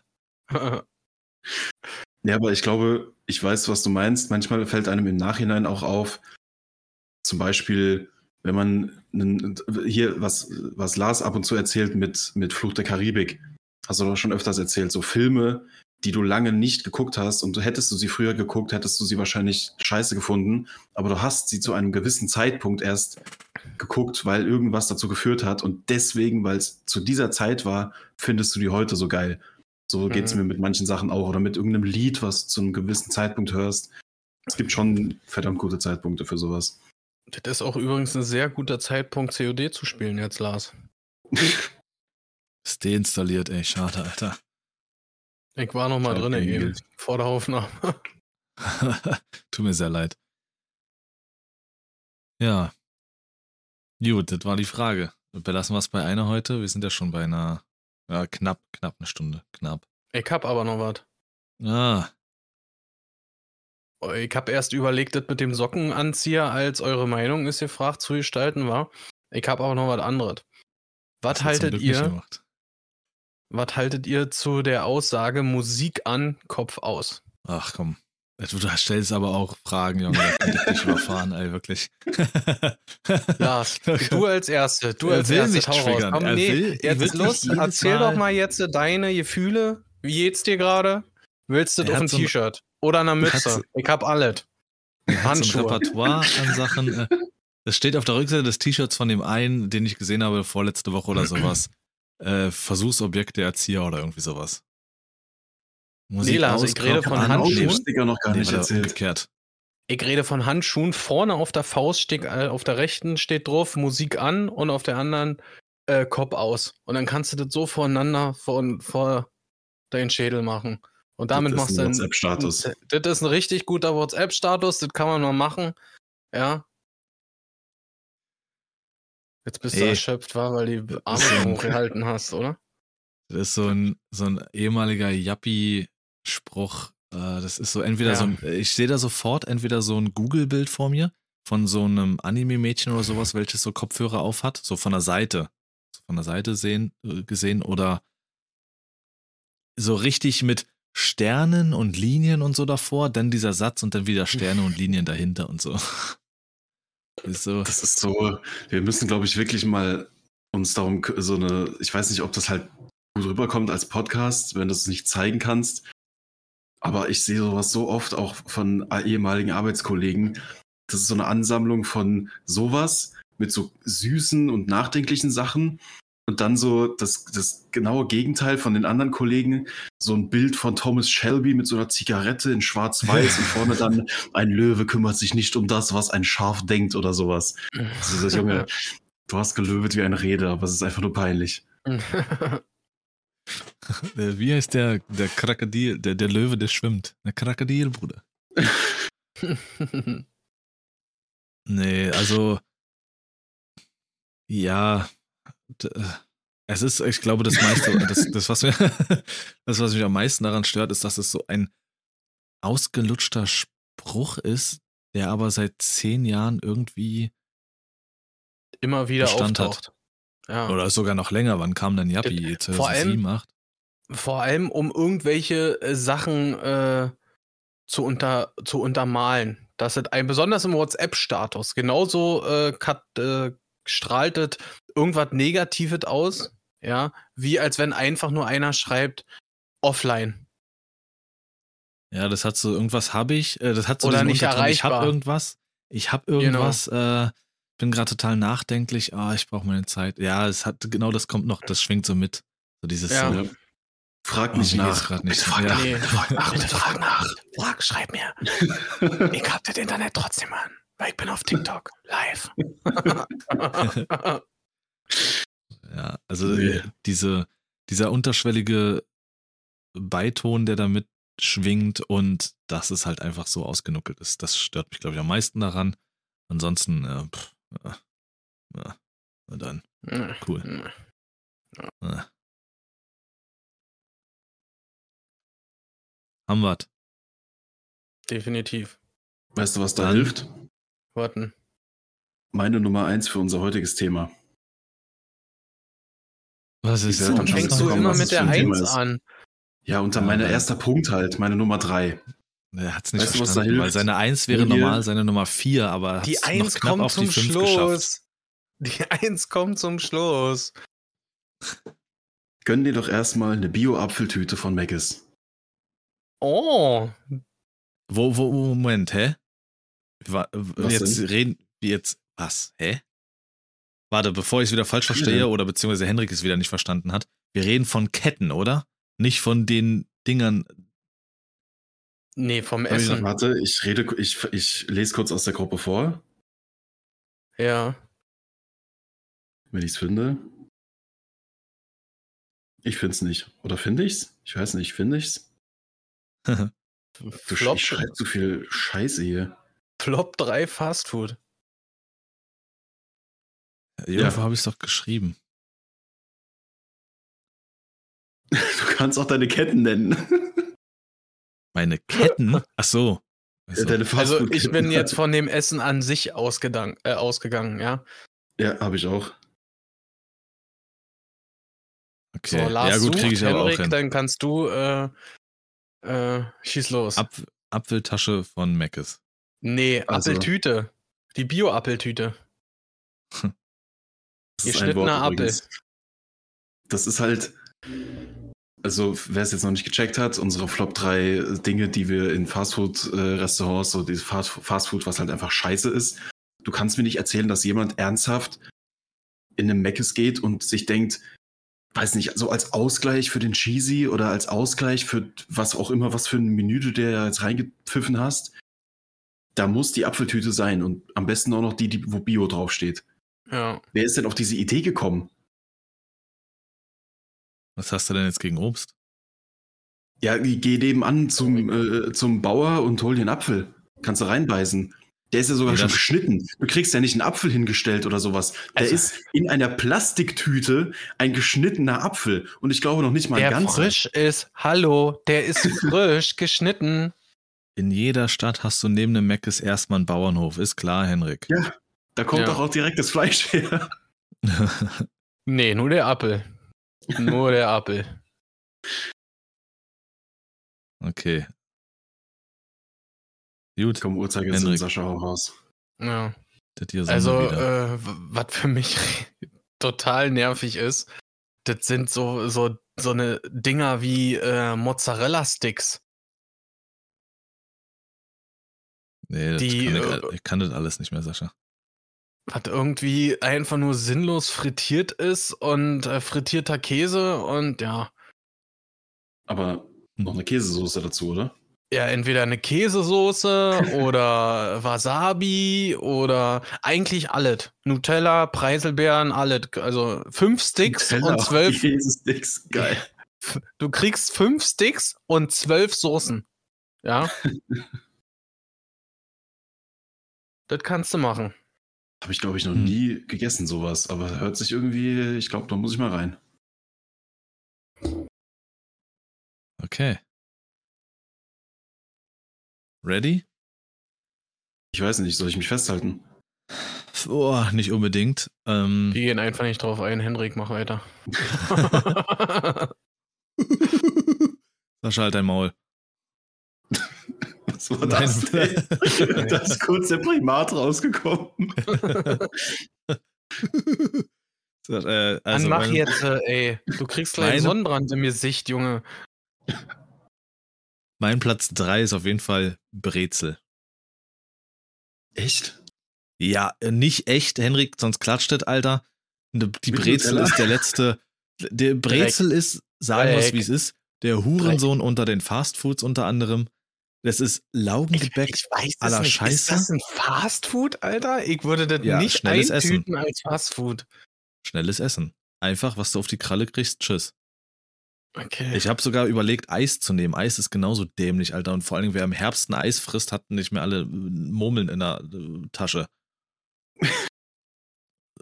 ja, aber ich glaube, ich weiß, was du meinst. Manchmal fällt einem im Nachhinein auch auf, zum Beispiel, wenn man hier, was, was Lars ab und zu erzählt mit, mit Fluch der Karibik, hast du doch schon öfters erzählt, so Filme, die du lange nicht geguckt hast und hättest du sie früher geguckt, hättest du sie wahrscheinlich scheiße gefunden, aber du hast sie zu einem gewissen Zeitpunkt erst geguckt, weil irgendwas dazu geführt hat und deswegen, weil es zu dieser Zeit war, findest du die heute so geil. So geht es mhm. mir mit manchen Sachen auch oder mit irgendeinem Lied, was du zu einem gewissen Zeitpunkt hörst. Es gibt schon verdammt gute Zeitpunkte für sowas. Das ist auch übrigens ein sehr guter Zeitpunkt, COD zu spielen jetzt, Lars. ist deinstalliert, ey, schade, Alter. Ich war noch mal drin eben, vor der Aufnahme. Tut mir sehr leid. Ja. Gut, das war die Frage. Belassen wir es bei einer heute. Wir sind ja schon bei einer, ja, knapp, knapp eine Stunde. Knapp. Ich hab aber noch was. Ah. Ich hab erst überlegt, das mit dem Sockenanzieher als eure Meinung ist gefragt zu gestalten war. Ich hab aber noch was anderes. Was haltet ihr? Was haltet ihr zu der Aussage Musik an, Kopf aus? Ach komm. Du stellst aber auch Fragen, Junge. Da kann ich dich überfahren, ey, wirklich. Lars, du als Erste. Du als will Erste. Mich triggern. Komm, nee, will, jetzt los. Erzähl mal. doch mal jetzt deine Gefühle. Wie geht's dir gerade? Willst du das auf ein so T-Shirt? Oder eine Mütze? Ich hab alles. Hat so ein Handschuhe. Repertoire an Sachen. Äh, das steht auf der Rückseite des T-Shirts von dem einen, den ich gesehen habe vorletzte Woche oder sowas. Äh, Versuchsobjekt der Erzieher oder irgendwie sowas. Nee, Lars, ich rede von an- Handschuhen. Sticker noch gar nicht erzählt. umgekehrt. Ich rede von Handschuhen. Vorne auf der Faust steht, äh, auf der rechten steht drauf Musik an und auf der anderen äh, Kopf aus. Und dann kannst du das so voreinander vor, vor deinen Schädel machen. Und damit machst du ein einen WhatsApp-Status. Das ist ein richtig guter WhatsApp-Status, das kann man mal machen. Ja. Jetzt bist du Ey. erschöpft, war, weil die Arme hochgehalten hast, oder? Das ist so ein, so ein ehemaliger Yappi-Spruch. Äh, das ist so entweder Ja. so ein, ich sehe da sofort entweder so ein Google-Bild vor mir von so einem Anime-Mädchen oder sowas, welches so Kopfhörer auf hat, so von der Seite. So von der Seite sehen, äh, gesehen oder so richtig mit Sternen und Linien und so davor, dann dieser Satz und dann wieder Sterne und Linien dahinter und so. So. Das ist so, wir müssen, glaube ich, wirklich mal uns darum so eine, ich weiß nicht, ob das halt gut rüberkommt als Podcast, wenn du es nicht zeigen kannst. Aber ich sehe sowas so oft auch von ehemaligen Arbeitskollegen. Das ist so eine Ansammlung von sowas mit so süßen und nachdenklichen Sachen. Und dann so das, das genaue Gegenteil von den anderen Kollegen, so ein Bild von Thomas Shelby mit so einer Zigarette in schwarz-weiß und vorne dann ein Löwe kümmert sich nicht um das, was ein Schaf denkt oder sowas. Also das Junge, du hast gelöwet wie ein Rede, aber es ist einfach nur peinlich. Wie heißt der, der Krokodil, der, der Löwe, der schwimmt? Der Krokodil, Bruder. Nee, also ja, es ist, ich glaube, das meiste, das, das, was mir, das, was mich am meisten daran stört, ist, dass es so ein ausgelutschter Spruch ist, der aber seit zehn Jahren irgendwie, Immer wieder Bestand hat. auftaucht. Ja. oder sogar noch länger, wann kam denn Yappi? Vor allem- 2007, 8? Vor allem, um irgendwelche äh, Sachen äh, zu, unter, zu untermalen. Dass es ein, besonders im WhatsApp-Status, genauso äh, kat, äh, strahlt es irgendwas Negatives aus, ja, wie als wenn einfach nur einer schreibt, offline. Ja, das hat so, irgendwas habe ich, äh, das hat so Oder nicht Unterton, ich habe erreichbar. irgendwas, ich habe Genau. irgendwas, äh, bin gerade total nachdenklich, ah, ich brauche meine Zeit. Ja, es hat, genau das kommt noch, das schwingt so mit. So dieses, Ja. so, Ja. Frag Oh, nicht mir geht's nach. grad nicht. Bitte frag Ja. nach. Nee. Bitte frag nach. Bitte frag nach. Frag, schreib mir. Ich hab das Internet trotzdem an, weil ich bin auf TikTok live. ja, also Nee. äh, diese, dieser unterschwellige Beiton, der da mitschwingt und dass es halt einfach so ausgenuckelt ist, das stört mich, glaube ich, am meisten daran. Ansonsten, äh, pff, äh, ja, na dann, cool. Äh. Haben wir's. Definitiv. Weißt du, was da Dann- hilft? Warten. Meine Nummer eins für unser heutiges Thema. Was ist das? dann Fängst du immer mit es der ein Thema 1 ist. an? Ja, unter Ja, meiner dann- erster Punkt halt, meine Nummer drei. Er hat's nicht Weißt du, was da verstanden, hilft? weil seine Eins wäre Wenn ihr- normal seine Nummer vier, aber er Die hat's noch 1 knapp kommt auf zum die fünf geschafft. Schluss. Die 1 kommt zum Schluss. Gönn dir doch erstmal eine Bio-Apfeltüte von Mc's. Oh, Wo, wo, Moment, hä? Wa- Was jetzt denn? reden wir jetzt, was, hä? Warte, bevor ich es wieder falsch verstehe oder beziehungsweise Henrik es wieder nicht verstanden hat. Wir reden von Ketten, oder? Nicht von den Dingern. nee, vom Hab ich Essen. Warte, ich rede, ich, ich lese kurz aus der Gruppe vor, Ja. wenn ich es finde. Ich finde es nicht. Oder finde ich's? Ich weiß nicht, finde ich's? Du Flop, ich schreibe zu viel Scheiße hier. Flop 3 Fastfood. Irgendwo habe ich es doch geschrieben. Du kannst auch deine Ketten nennen. Meine Ketten? Ach so. Ach so. Deine Also Fastfood-Ketten. ich bin jetzt von dem Essen an sich ausgedank, äh, ausgegangen, ja. Ja, habe ich auch. Okay. So, Lars ja, gut, kriege ich aber auch Henrik, hin. dann kannst du, äh, äh, schieß los. Apf Apfeltasche von Meckes. nee, Also- Apfeltüte. Die Bio-Apfeltüte. Das ist ein Geschnittener Apfel. Das ist halt. Also, wer es jetzt noch nicht gecheckt hat, unsere Flop 3 Dinge, die wir in Fastfood-Restaurants, so dieses Fast- Fastfood, was halt einfach scheiße ist. Du kannst mir nicht erzählen, dass jemand ernsthaft in einem Meckes geht und sich denkt, weiß nicht, so als Ausgleich für den Cheesy oder als Ausgleich für was auch immer, was für ein Menü du dir jetzt reingepfiffen hast, da muss die Apfeltüte sein und am besten auch noch die, die wo Bio draufsteht. Ja. Wer ist denn auf diese Idee gekommen? Was hast du denn jetzt gegen Obst? Ja, geh nebenan zum, äh, zum Bauer und hol dir einen Apfel. Kannst du reinbeißen. Der ist ja sogar Nee, schon geschnitten. Du kriegst ja nicht einen Apfel hingestellt oder sowas. Der Also- ist in einer Plastiktüte ein geschnittener Apfel. Und ich glaube noch nicht mal ein Der ganzer. frisch ist, hallo, der ist frisch geschnitten. In jeder Stadt hast du neben dem Meckes erstmal einen Bauernhof, ist klar, Henrik. Ja. Da kommt Ja. doch auch direkt das Fleisch her. Nee, nur der Apfel. Nur der Apfel. okay. Gut, Komm, Uhrzeigersinn. Sascha, hau raus. Ja. Also, äh, was für mich total nervig ist, das sind so, so, so eine Dinger wie äh, Mozzarella-Sticks. nee, das die, kann ich, äh, ich kann das alles nicht mehr, Sascha. Was irgendwie einfach nur sinnlos frittiert ist und äh, frittierter Käse und ja. Aber noch eine Käsesoße dazu, oder? Ja, entweder eine Käsesoße oder Wasabi oder eigentlich alles. Nutella, Preiselbeeren, alles. Also fünf Sticks Nutella und zwölf. Käsesticks, geil. Du kriegst fünf Sticks und zwölf Soßen. Ja. das kannst du machen. Habe ich, glaube ich, noch Hm. nie gegessen, sowas. Aber hört sich irgendwie, ich glaube, da muss ich mal rein. Okay. Ready? Ich weiß nicht, soll ich mich festhalten? Oh, nicht unbedingt. Ähm, Wir gehen einfach nicht drauf ein. Henrik, mach weiter. Sascha, halt dein Maul. Was war das denn? da ist kurz der Primat rausgekommen. Sascha, äh, Dann also mach mein- jetzt, äh, ey. Du kriegst gleich Meine- Sonnenbrand im Gesicht, Junge. Mein Platz 3 ist auf jeden Fall Brezel. Echt? Ja, äh, nicht echt, Henrik, sonst klatscht das, Alter. Die die Brezel ist der letzte. Der Brezel ist, sagen wir es Dreck. wie es ist, der Hurensohn unter den Fastfoods unter anderem. Das ist Laugengebäck weiß à la Scheiße. Ist das ein Fastfood, Alter? Ich würde das Ja, nicht schnelles Essen. eintüten als Fastfood. Schnelles Essen. Einfach, was du auf die Kralle kriegst, tschüss. Okay. Ich habe sogar überlegt, Eis zu nehmen. Eis ist genauso dämlich, Alter. Und vor allen Dingen, wer im Herbst ein Eis frisst, hat nicht mehr alle äh, Murmeln in der äh, Tasche.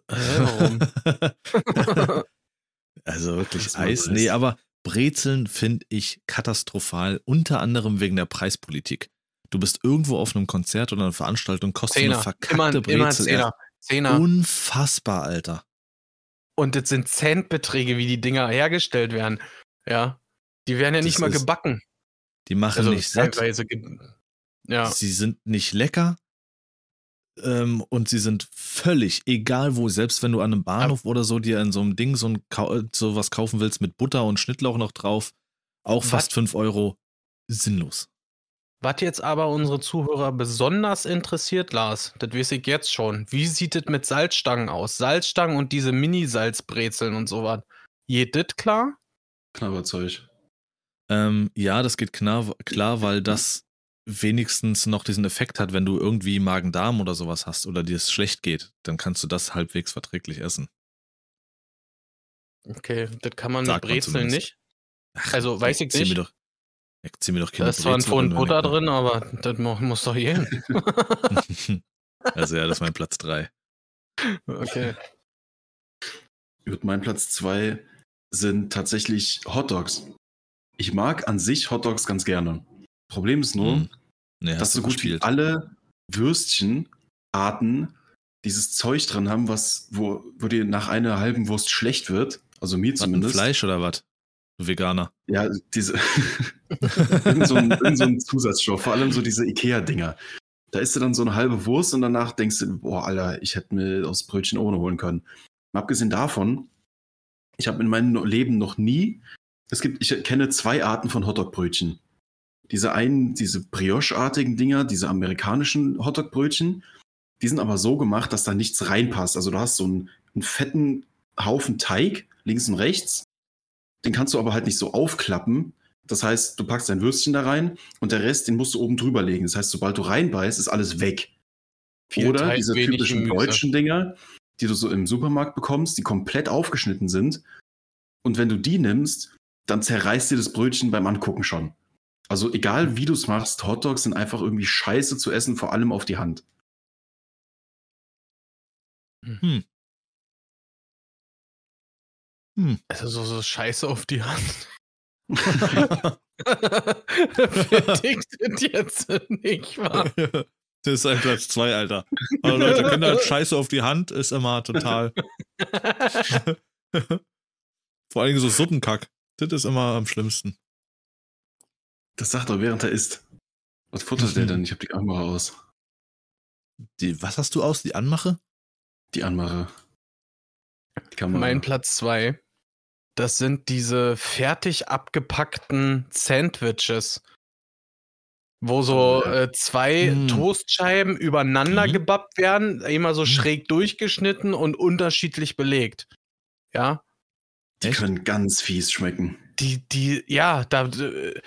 warum? also wirklich. Eis. Nee, aber Brezeln finde ich katastrophal, unter anderem wegen der Preispolitik. Du bist irgendwo auf einem Konzert oder einer Veranstaltung, kostet Zehner. eine verkackte Immer, immer Brezel. Zehner. Zehner. Unfassbar, Alter. Und das sind Centbeträge, wie die Dinger hergestellt werden. Ja. Die werden ja Das nicht mal ist- gebacken. Die machen Also nicht satt. Ja. Sie sind nicht lecker. Ähm, und sie sind völlig egal wo, selbst wenn du an einem Bahnhof oder so dir in so einem Ding so, ein, Kau- so was kaufen willst mit Butter und Schnittlauch noch drauf, auch Was? fast 5 Euro, sinnlos. Was jetzt aber unsere Zuhörer besonders interessiert, Lars, das weiß ich jetzt schon. Wie sieht es mit Salzstangen aus? Salzstangen und diese Mini-Salzbrezeln und sowas. Geht das klar? Knabberzeug. Ähm, ja, das geht klar, klar, weil das wenigstens noch diesen Effekt hat, wenn du irgendwie Magen-Darm oder sowas hast oder dir es schlecht geht, dann kannst du das halbwegs verträglich essen. Okay, das kann man Sagt mit man Brezeln zumindest. nicht. Also weiß ich zieh nicht. Mir doch, ich zieh mir doch Da keine ist zwar ein Pfund Butter drin, aber das mu- muss doch ich- also ja, das ist mein Platz 3. Okay. Gut, mein Platz zwei sind tatsächlich Hotdogs. Ich mag an sich Hotdogs ganz gerne. Problem ist nur, Hm. Nee, dass so gut wie gespielt. alle Würstchenarten dieses Zeug drin haben, was, wo, wo dir nach einer halben Wurst schlecht wird. Also mir Was, zumindest. Fleisch oder was? Du Veganer. Ja, diese. irgend, so ein, irgend so ein Zusatzstoff, vor allem so diese IKEA-Dinger. Da isst du dann so eine halbe Wurst und danach denkst du, boah, Alter, ich hätte mir aus Brötchen ohne holen können. Mal abgesehen davon, ich habe in meinem Leben noch nie Es gibt, ich kenne zwei Arten von Hotdog-Brötchen. Diese einen, diese Brioche-artigen Dinger, diese amerikanischen Hotdog-Brötchen, die sind aber so gemacht, dass da nichts reinpasst. Also du hast so einen, einen fetten Haufen Teig, links und rechts. Den kannst du aber halt nicht so aufklappen. Das heißt, du packst dein Würstchen da rein und der Rest, den musst du oben drüber legen. Das heißt, sobald du reinbeißt, ist alles weg. Viel Oder Teig, diese typischen Gemüse. deutschen Dinger, die du so im Supermarkt bekommst, die komplett aufgeschnitten sind. Und wenn du die nimmst, dann zerreißt dir das Brötchen beim Angucken schon. Also egal wie du es machst, Hotdogs sind einfach irgendwie scheiße zu essen, vor allem auf die Hand. Also so, so scheiße auf die Hand. Das jetzt nicht wahr? Das ist ein Platz 2, Alter. Aber Leute, Kinder halt Scheiße auf die Hand ist immer total. Vor allem so Suppenkack. Das ist immer am schlimmsten. Das sagt er, während er isst. Was futtert der Mhm. denn? Ich habe die Anmache aus. Die, was hast du aus? Die Anmache? Die Anmache. Die Kamera. Mein Platz zwei. Das sind diese fertig abgepackten Sandwiches. Wo so Oh, äh, zwei Mm. Toastscheiben übereinander Mhm. gebappt werden, immer so Mhm. schräg durchgeschnitten und unterschiedlich belegt. Ja, die Echt? können ganz fies schmecken. die, die, ja, da, äh,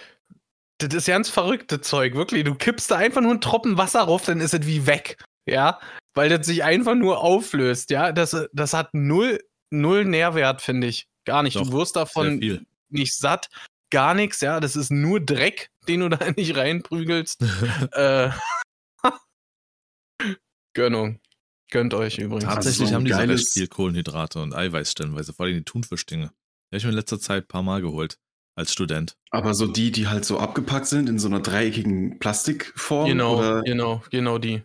das ist ganz verrückte Zeug, wirklich. Du kippst da einfach nur einen Tropfen Wasser rauf, dann ist es wie weg. Ja, weil das sich einfach nur auflöst. Ja, das, das hat null, null Nährwert, finde ich. Gar nicht. Doch, du wirst Sehr davon nicht satt, gar nichts. Ja, das ist nur Dreck, den du da nicht reinprügelst. äh, Gönnung. Gönnt euch übrigens. Tatsächlich haben die recht viel Kohlenhydrate und Eiweiß stellenweise, vor allem die Thunfischdinge. Die habe ich mir in letzter Zeit ein paar Mal geholt. Als Student. Aber so die, die halt so abgepackt sind in so einer dreieckigen Plastikform. Genau, Oder, genau, genau die.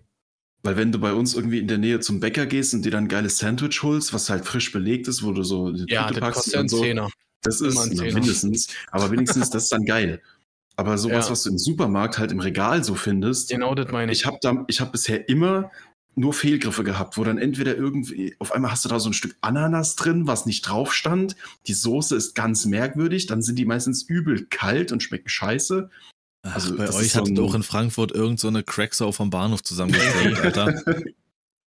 Weil wenn du bei uns irgendwie in der Nähe zum Bäcker gehst und dir dann ein geiles Sandwich holst, was halt frisch belegt ist, wo du so die Ja, Tüte das packst kostet und so, Zehner. das ist na, mindestens. Aber wenigstens, das ist dann geil. Aber sowas, Ja. was du im Supermarkt halt im Regal so findest, Genau das meine ich. ich habe da, ich habe bisher immer nur Fehlgriffe gehabt, wo dann entweder irgendwie, auf einmal hast du da so ein Stück Ananas drin, was nicht drauf stand. Die Soße ist ganz merkwürdig, dann sind die meistens übel kalt und schmecken scheiße. Ach, Also, bei euch ist so auch in Frankfurt irgend so eine Cracksau vom Bahnhof zusammengestellt, Alter.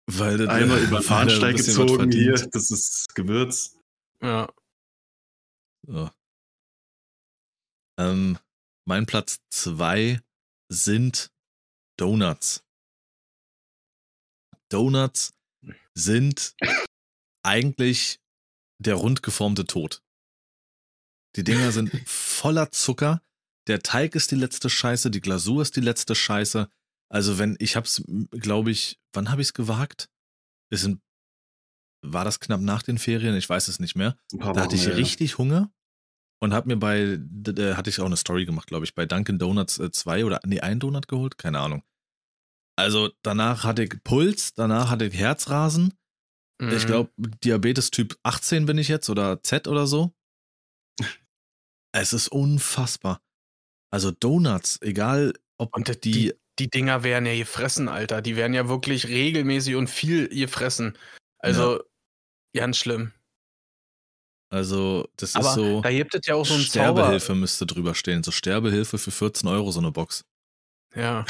Weil das, Einmal über den was gezogen hier, das ist Gewürz. ja. So. Ähm, mein Platz zwei sind Donuts. Donuts sind eigentlich der rund geformte Tod. Die Dinger sind voller Zucker. Der Teig ist die letzte Scheiße, die Glasur ist die letzte Scheiße. Also wenn ich hab's, glaube ich, wann habe ich es gewagt? Es sind, war das knapp nach den Ferien? Ich weiß es nicht mehr. Da hatte ich richtig Hunger und habe mir bei, d- d- hatte ich auch eine Story gemacht, glaube ich, bei Dunkin' Donuts äh, zwei oder, nee, einen Donut geholt, keine Ahnung. Also danach hatte ich Puls, danach hatte ich Herzrasen. Ich Mhm. glaube, Diabetes Typ 18 bin ich jetzt oder Z oder so. Es ist unfassbar. Also Donuts, egal ob Und die, die, die Dinger werden ja gefressen, Alter. Die werden ja wirklich regelmäßig und viel gefressen. Also, ganz schlimm. also das Aber ist so, da gibt es ja auch so Zauber. Sterbehilfe müsste drüber stehen. So Sterbehilfe für 14 Euro so eine Box. Ja.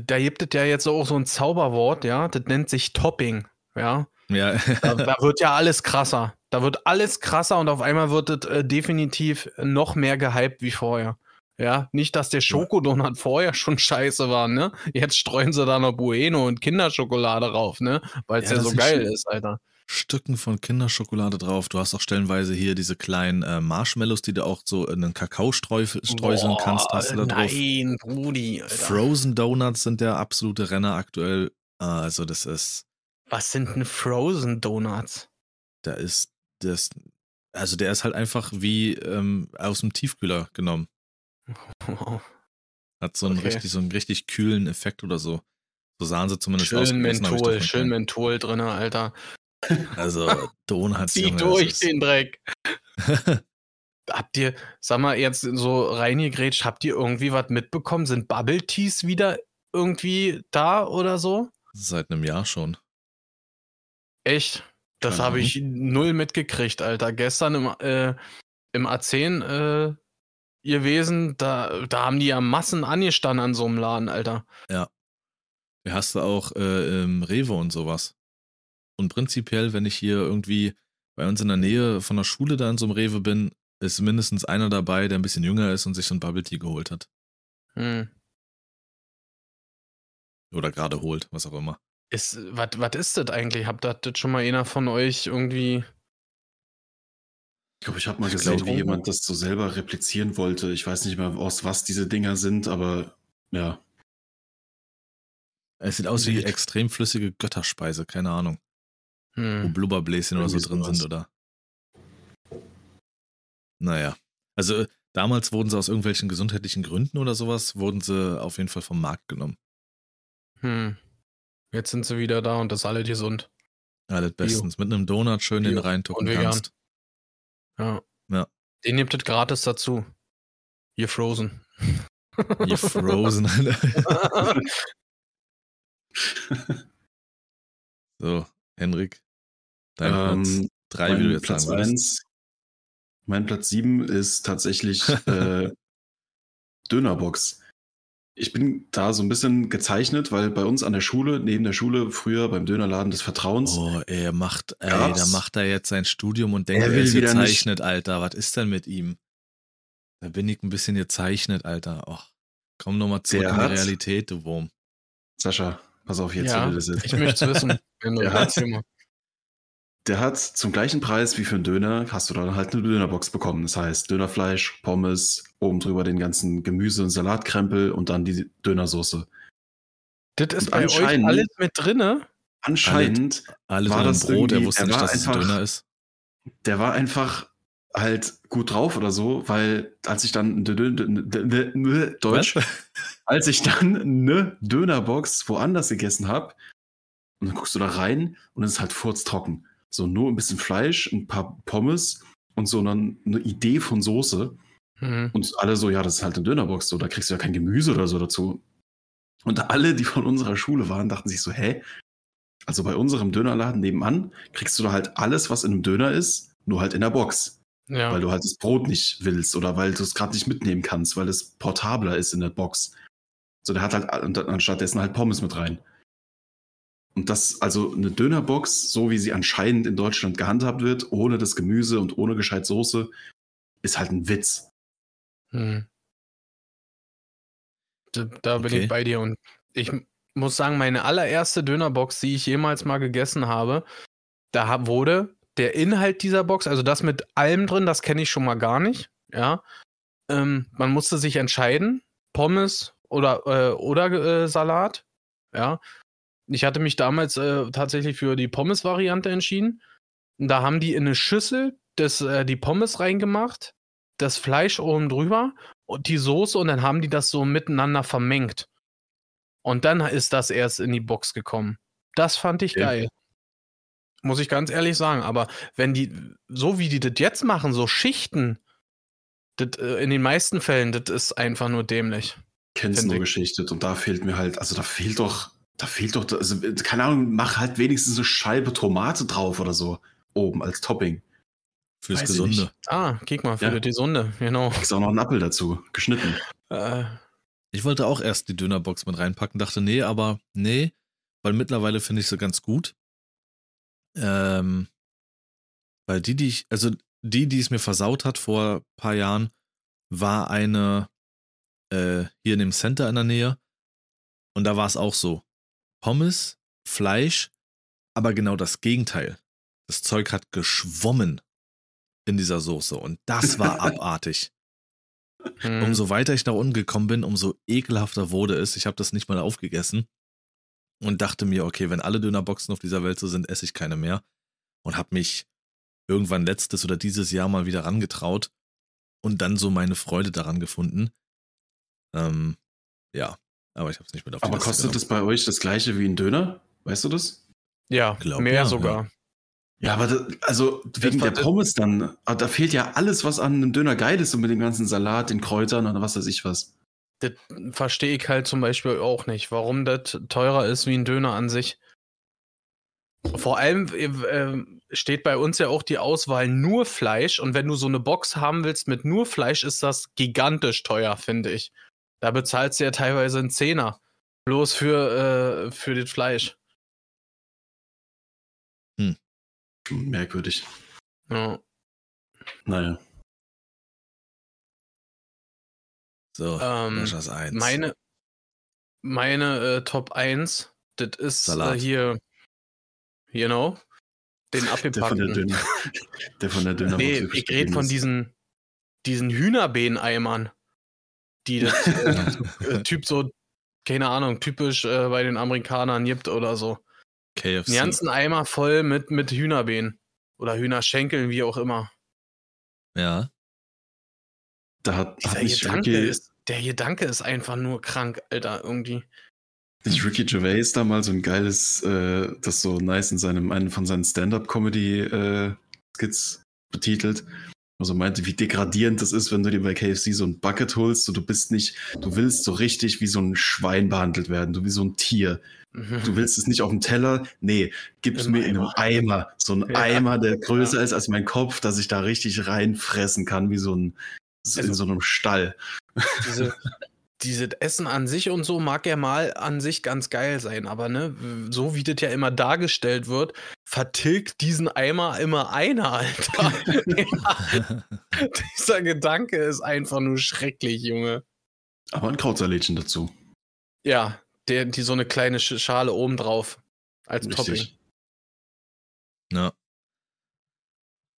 Da, gibt es ja jetzt auch so ein Zauberwort, ja. Das nennt sich Topping, ja. Ja, Da, da wird ja alles krasser. Da wird alles krasser und auf einmal wird es äh, definitiv noch mehr gehypt wie vorher. Ja, nicht, dass der Schokodonut vorher schon scheiße war, ne? Jetzt streuen sie da noch Bueno und Kinderschokolade rauf, ne? Weil es Ja, ja, so geil ist, Alter. Stücken von Kinderschokolade drauf. Du hast auch stellenweise hier diese kleinen äh, Marshmallows, die du auch so in den Kakao streuseln kannst. Hast du da drauf. Nein, Brudi, Alter. Frozen Donuts sind der absolute Renner aktuell. Ah, Also das ist, Was sind denn Frozen Donuts? da ist das, also der ist halt einfach wie ähm, aus dem Tiefkühler genommen. Hat so einen Okay. richtig, so einen richtig kühlen Effekt oder so. So sahen sie zumindest aus. Schön ich Menthol, schön. Menthol drinne, Alter. Also Donuts. Zieh Junge, das durch den Dreck. Habt ihr, sag mal, jetzt so reingegrätscht, habt ihr irgendwie was mitbekommen? Sind Bubble Teas wieder irgendwie da oder so? Seit einem Jahr schon. Echt? Das habe ich null mitgekriegt, Alter. Gestern im, äh, im A10 äh, gewesen, da, da haben die ja Massen angestanden an so einem Laden, Alter. Ja. Hast du auch äh, im Rewe und sowas. Und prinzipiell, wenn ich hier irgendwie bei uns in der Nähe von der Schule da in so einem Rewe bin, ist mindestens einer dabei, der ein bisschen jünger ist und sich so ein Bubble Tea geholt hat. Hm. Oder gerade holt, was auch immer. Ist, was ist das eigentlich? Habt ihr das schon mal einer von euch irgendwie. Ich glaube, ich habe mal Ich gesehen, glaub- wie jemand das so selber replizieren wollte. Ich weiß nicht mehr, aus was diese Dinger sind, aber ja. Es sieht aus wie extrem flüssige Götterspeise, keine Ahnung. Wo Hm. Blubberbläschen oder so drin sowas. sind, oder? Naja. Also damals wurden sie aus irgendwelchen gesundheitlichen Gründen oder sowas, wurden sie auf jeden Fall vom Markt genommen. Hm. Jetzt sind sie wieder da und das ist alle gesund. Alles bestens. Mit einem Donut schön den Bio reintucken und vegan. kannst. Ja. Ja. Den nehmt das gratis dazu. Ihr Frozen. Ihr Frozen. so, Henrik. Dein Platz Ähm, 3, wie du mein jetzt Platz sagen würdest. 1, mein Platz 7 ist tatsächlich äh, Dönerbox. Ich bin da so ein bisschen gezeichnet, weil bei uns an der Schule, neben der Schule, früher beim Dönerladen des Vertrauens, Oh, ey, er macht, ey, Gab's? da macht er jetzt sein Studium und denkt, Er er, will ist wieder nicht- gezeichnet, Alter. Was ist denn mit ihm? Da bin ich ein bisschen gezeichnet, Alter. Och, komm noch mal zurück Der in die Realität, du Wurm. Sascha, pass auf jetzt, Ja, wie das ist. Ich möchte es wissen. Wenn du Der hat-. Der zum gleichen Preis wie für einen Döner, hast du dann halt eine Dönerbox bekommen. Das heißt Dönerfleisch, Pommes, oben drüber den ganzen Gemüse- und Salatkrempel und dann die Dönersoße. Das ist Und bei euch anscheinend- alles mit drinne. Anscheinend, Alles War das Brot, er wusste nicht, war dass es einfach- Döner ist. der war einfach halt gut drauf oder so, weil als ich dann Deutsch, als ich dann eine Dönerbox woanders gegessen habe, und dann guckst du da rein und es ist halt furztrocken. So nur ein bisschen Fleisch, ein paar Pommes und so dann eine Idee von Soße. Hm. Und alle so, ja, das ist halt eine Dönerbox, so, da kriegst du ja kein Gemüse oder so dazu. Und alle, die von unserer Schule waren, dachten sich so, hä? Also bei unserem Dönerladen nebenan kriegst du da halt alles, was in einem Döner ist, nur halt in der Box. Ja. Weil du halt das Brot nicht willst oder weil du es gerade nicht mitnehmen kannst, weil es portabler ist in der Box. So, der hat halt an- anstatt dessen halt Pommes mit rein. Und das, also eine Dönerbox, so wie sie anscheinend in Deutschland gehandhabt wird, ohne das Gemüse und ohne gescheit Soße, ist halt ein Witz. Hm. Da, da bin Okay. ich bei dir und ich muss sagen, meine allererste Dönerbox, die ich jemals mal gegessen habe, da wurde der Inhalt dieser Box, also das mit allem drin, das kenne ich schon mal gar nicht, ja. Ähm, man musste sich entscheiden, Pommes oder, äh, oder äh, Salat, ja. Ich hatte mich damals äh, tatsächlich für die Pommes-Variante entschieden. Und da haben die in eine Schüssel das, äh, die Pommes reingemacht, das Fleisch oben drüber und die Soße und dann haben die das so miteinander vermengt. Und dann ist das erst in die Box gekommen. Das fand ich Okay. geil. Muss ich ganz ehrlich sagen. Aber wenn die, so wie die das jetzt machen, so Schichten, das, äh, in den meisten Fällen, das ist einfach nur dämlich. Kennst Find nur ich. geschichtet und da fehlt mir halt, also da fehlt doch, da fehlt doch, also keine Ahnung, mach halt wenigstens eine Scheibe Tomate drauf oder so oben als Topping. Fürs Weiß Gesunde. Ah, guck mal, für Ja. die Sonde, genau. Kriegst auch noch einen Apfel dazu, geschnitten. Äh, Ich wollte auch erst die Dönerbox mit reinpacken, dachte, nee, aber nee, weil mittlerweile finde ich sie ganz gut. Ähm, weil die, die ich, also die, die es mir versaut hat vor ein paar Jahren, war eine äh, hier in dem Center in der Nähe. Und da war es auch so. Pommes, Fleisch, aber genau das Gegenteil. Das Zeug hat geschwommen in dieser Soße und das war abartig. hm. Umso weiter ich nach unten gekommen bin, umso ekelhafter wurde es. Ich habe das nicht mal aufgegessen und dachte mir, okay, wenn alle Dönerboxen auf dieser Welt so sind, esse ich keine mehr. Und habe mich irgendwann letztes oder dieses Jahr mal wieder rangetraut und dann so meine Freude daran gefunden. Ähm, ja, aber ich habe es nicht mit auf die Aber Liste kostet genommen. das bei euch das gleiche wie ein Döner? Weißt du das? ja, glaub, mehr ja, sogar. Ja, aber das, also wegen der Pommes dann, ah, da fehlt ja alles, was an einem Döner geil ist und mit dem ganzen Salat, den Kräutern und was weiß ich was. Das verstehe ich halt zum Beispiel auch nicht, warum das teurer ist wie ein Döner an sich. Vor allem, äh, äh, steht bei uns ja auch die Auswahl nur Fleisch. Und wenn du so eine Box haben willst mit nur Fleisch, ist das gigantisch teuer, finde ich. Da bezahlst du ja teilweise einen Zehner. Bloß für, äh, für das Fleisch. Merkwürdig. Ja. Naja. So, Ähm, Luschers 1. Meine, meine äh, Top 1, das ist äh, hier, you know, den Der von der abgepackten. Döner. Der von der Döner. Nee, ich rede von diesen, diesen Hühnerbeeneimern, die das äh, äh, Typ so, keine Ahnung, typisch äh, bei den Amerikanern gibt oder so. KFC. Den ganzen Eimer voll mit, mit Hühnerbeenen. Oder Hühnerschenkeln, wie auch immer. Ja. Da hat, hat nicht, Gedanke Ricky, ist, der Gedanke ist einfach nur krank, Alter, irgendwie. nicht Ricky Gervais da mal so ein geiles, äh, das so nice in seinem, einen von seinen Stand-Up-Comedy-Skits betitelt. Also meinte, wie degradierend das ist, wenn du dir bei KFC so ein Bucket holst und du bist nicht, du willst so richtig wie so ein Schwein behandelt werden, du wie so ein Tier. Du willst es nicht auf dem Teller? Nee, gib's Im mir in einem Eimer. Eimer. So ein Ja. Eimer, der größer ist als mein Kopf, dass ich da richtig reinfressen kann, wie so ein so in Also- so einem Stall. diese, dieses Essen an sich und so mag ja mal an sich ganz geil sein, aber ne, so wie das ja immer dargestellt wird, vertilgt diesen Eimer immer einer, Alter. ja, dieser Gedanke ist einfach nur schrecklich, Junge. Aber ein Krautsalätchen dazu. Ja, der, die so eine kleine Sch- Schale oben drauf als Topping. Richtig. Ja.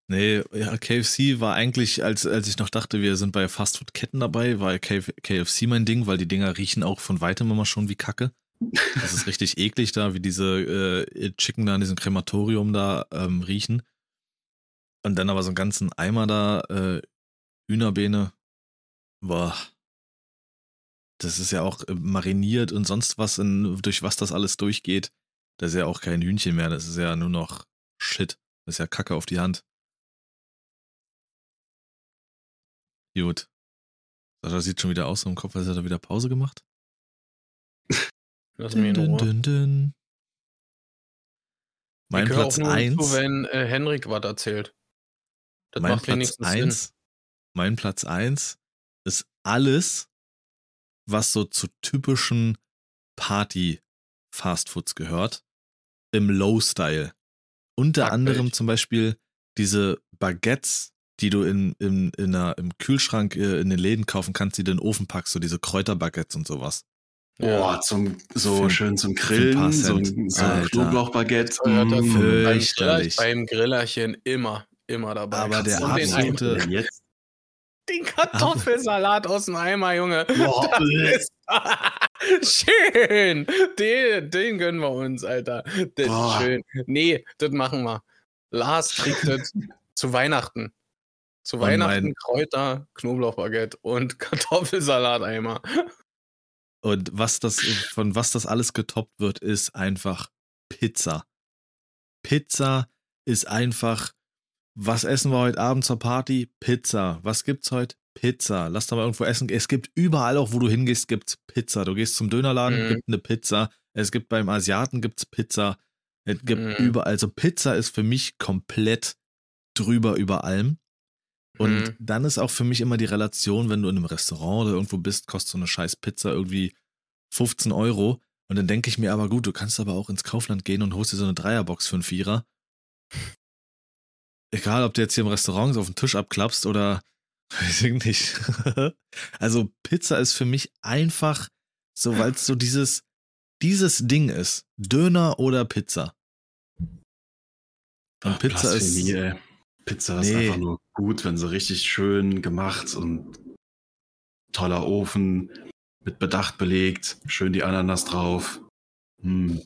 Nee, ja, KFC war eigentlich, als, als ich noch dachte, wir sind bei Fastfood-Ketten dabei, war KF KFC mein Ding, weil die Dinger riechen auch von weitem immer schon wie Kacke. Das ist richtig eklig da, wie diese äh, Chicken da in diesem Krematorium da ähm, riechen. Und dann aber so einen ganzen Eimer da, äh, Hühnerbeene. Boah. Das ist ja auch äh, mariniert und sonst was, in, durch was das alles durchgeht. Das ist ja auch kein Hühnchen mehr, das ist ja nur noch Shit. Das ist ja Kacke auf die Hand. Gut. Sascha sieht schon wieder aus so im Kopf, als hätte er wieder Pause gemacht. Lass mich in Ruhe. dün, dün. Mein Platz auch nur 1. zu, wenn äh, Henrik was erzählt. Das Mein macht Platz wenigstens Sinn. 1. Mein Platz 1 ist alles, was so zu typischen Party-Fastfoods gehört. Im Low-Style. Unter Backblech. anderem zum Beispiel diese Baguettes, die du in, in, in einer, im Kühlschrank äh, in den Läden kaufen kannst, die du in den Ofen packst, so diese Kräuterbaguettes und sowas. Boah, zum, so Für- schön zum Grillen, so so ein. Knoblauchbaguette. Ja, mm. beim, Fürchterlich. Beim Grillerchen immer, immer dabei. Aber der den, absolute- Jetzt. den Kartoffelsalat aus dem Eimer, Junge. Boah, ist schön. Den, den gönnen wir uns, Alter. Das Boah. ist schön. Nee, das machen wir. Lars kriegt das zu Weihnachten. Zu Und Weihnachten mein- Kräuter, Knoblauchbaguette und Kartoffelsalateimer. Und was das, von was das alles getoppt wird, ist einfach Pizza. Pizza ist einfach, was essen wir heute Abend zur Party? Pizza. Was gibt's heute? Pizza. Lass doch mal irgendwo essen. Es gibt überall auch, wo du hingehst, gibt's Pizza. Du gehst zum Dönerladen, Mhm. gibt eine Pizza. Es gibt beim Asiaten gibt's Pizza. Es gibt Mhm. überall. Also Pizza ist für mich komplett drüber über allem. Und Mhm. dann ist auch für mich immer die Relation, wenn du in einem Restaurant oder irgendwo bist, kostet so eine scheiß Pizza irgendwie 15 Euro. Und dann denke ich mir aber, gut, du kannst aber auch ins Kaufland gehen und holst dir so eine Dreierbox für einen Vierer. Egal, ob du jetzt hier im Restaurant so auf den Tisch abklappst oder weiß ich nicht. also Pizza ist für mich einfach so, weil es so dieses, dieses Ding ist. Döner oder Pizza. Und Ach, Pizza ist. ey. Pizza ist Nee. einfach nur gut, wenn sie richtig schön gemacht und toller Ofen, mit Bedacht belegt, schön die Ananas drauf. Hm.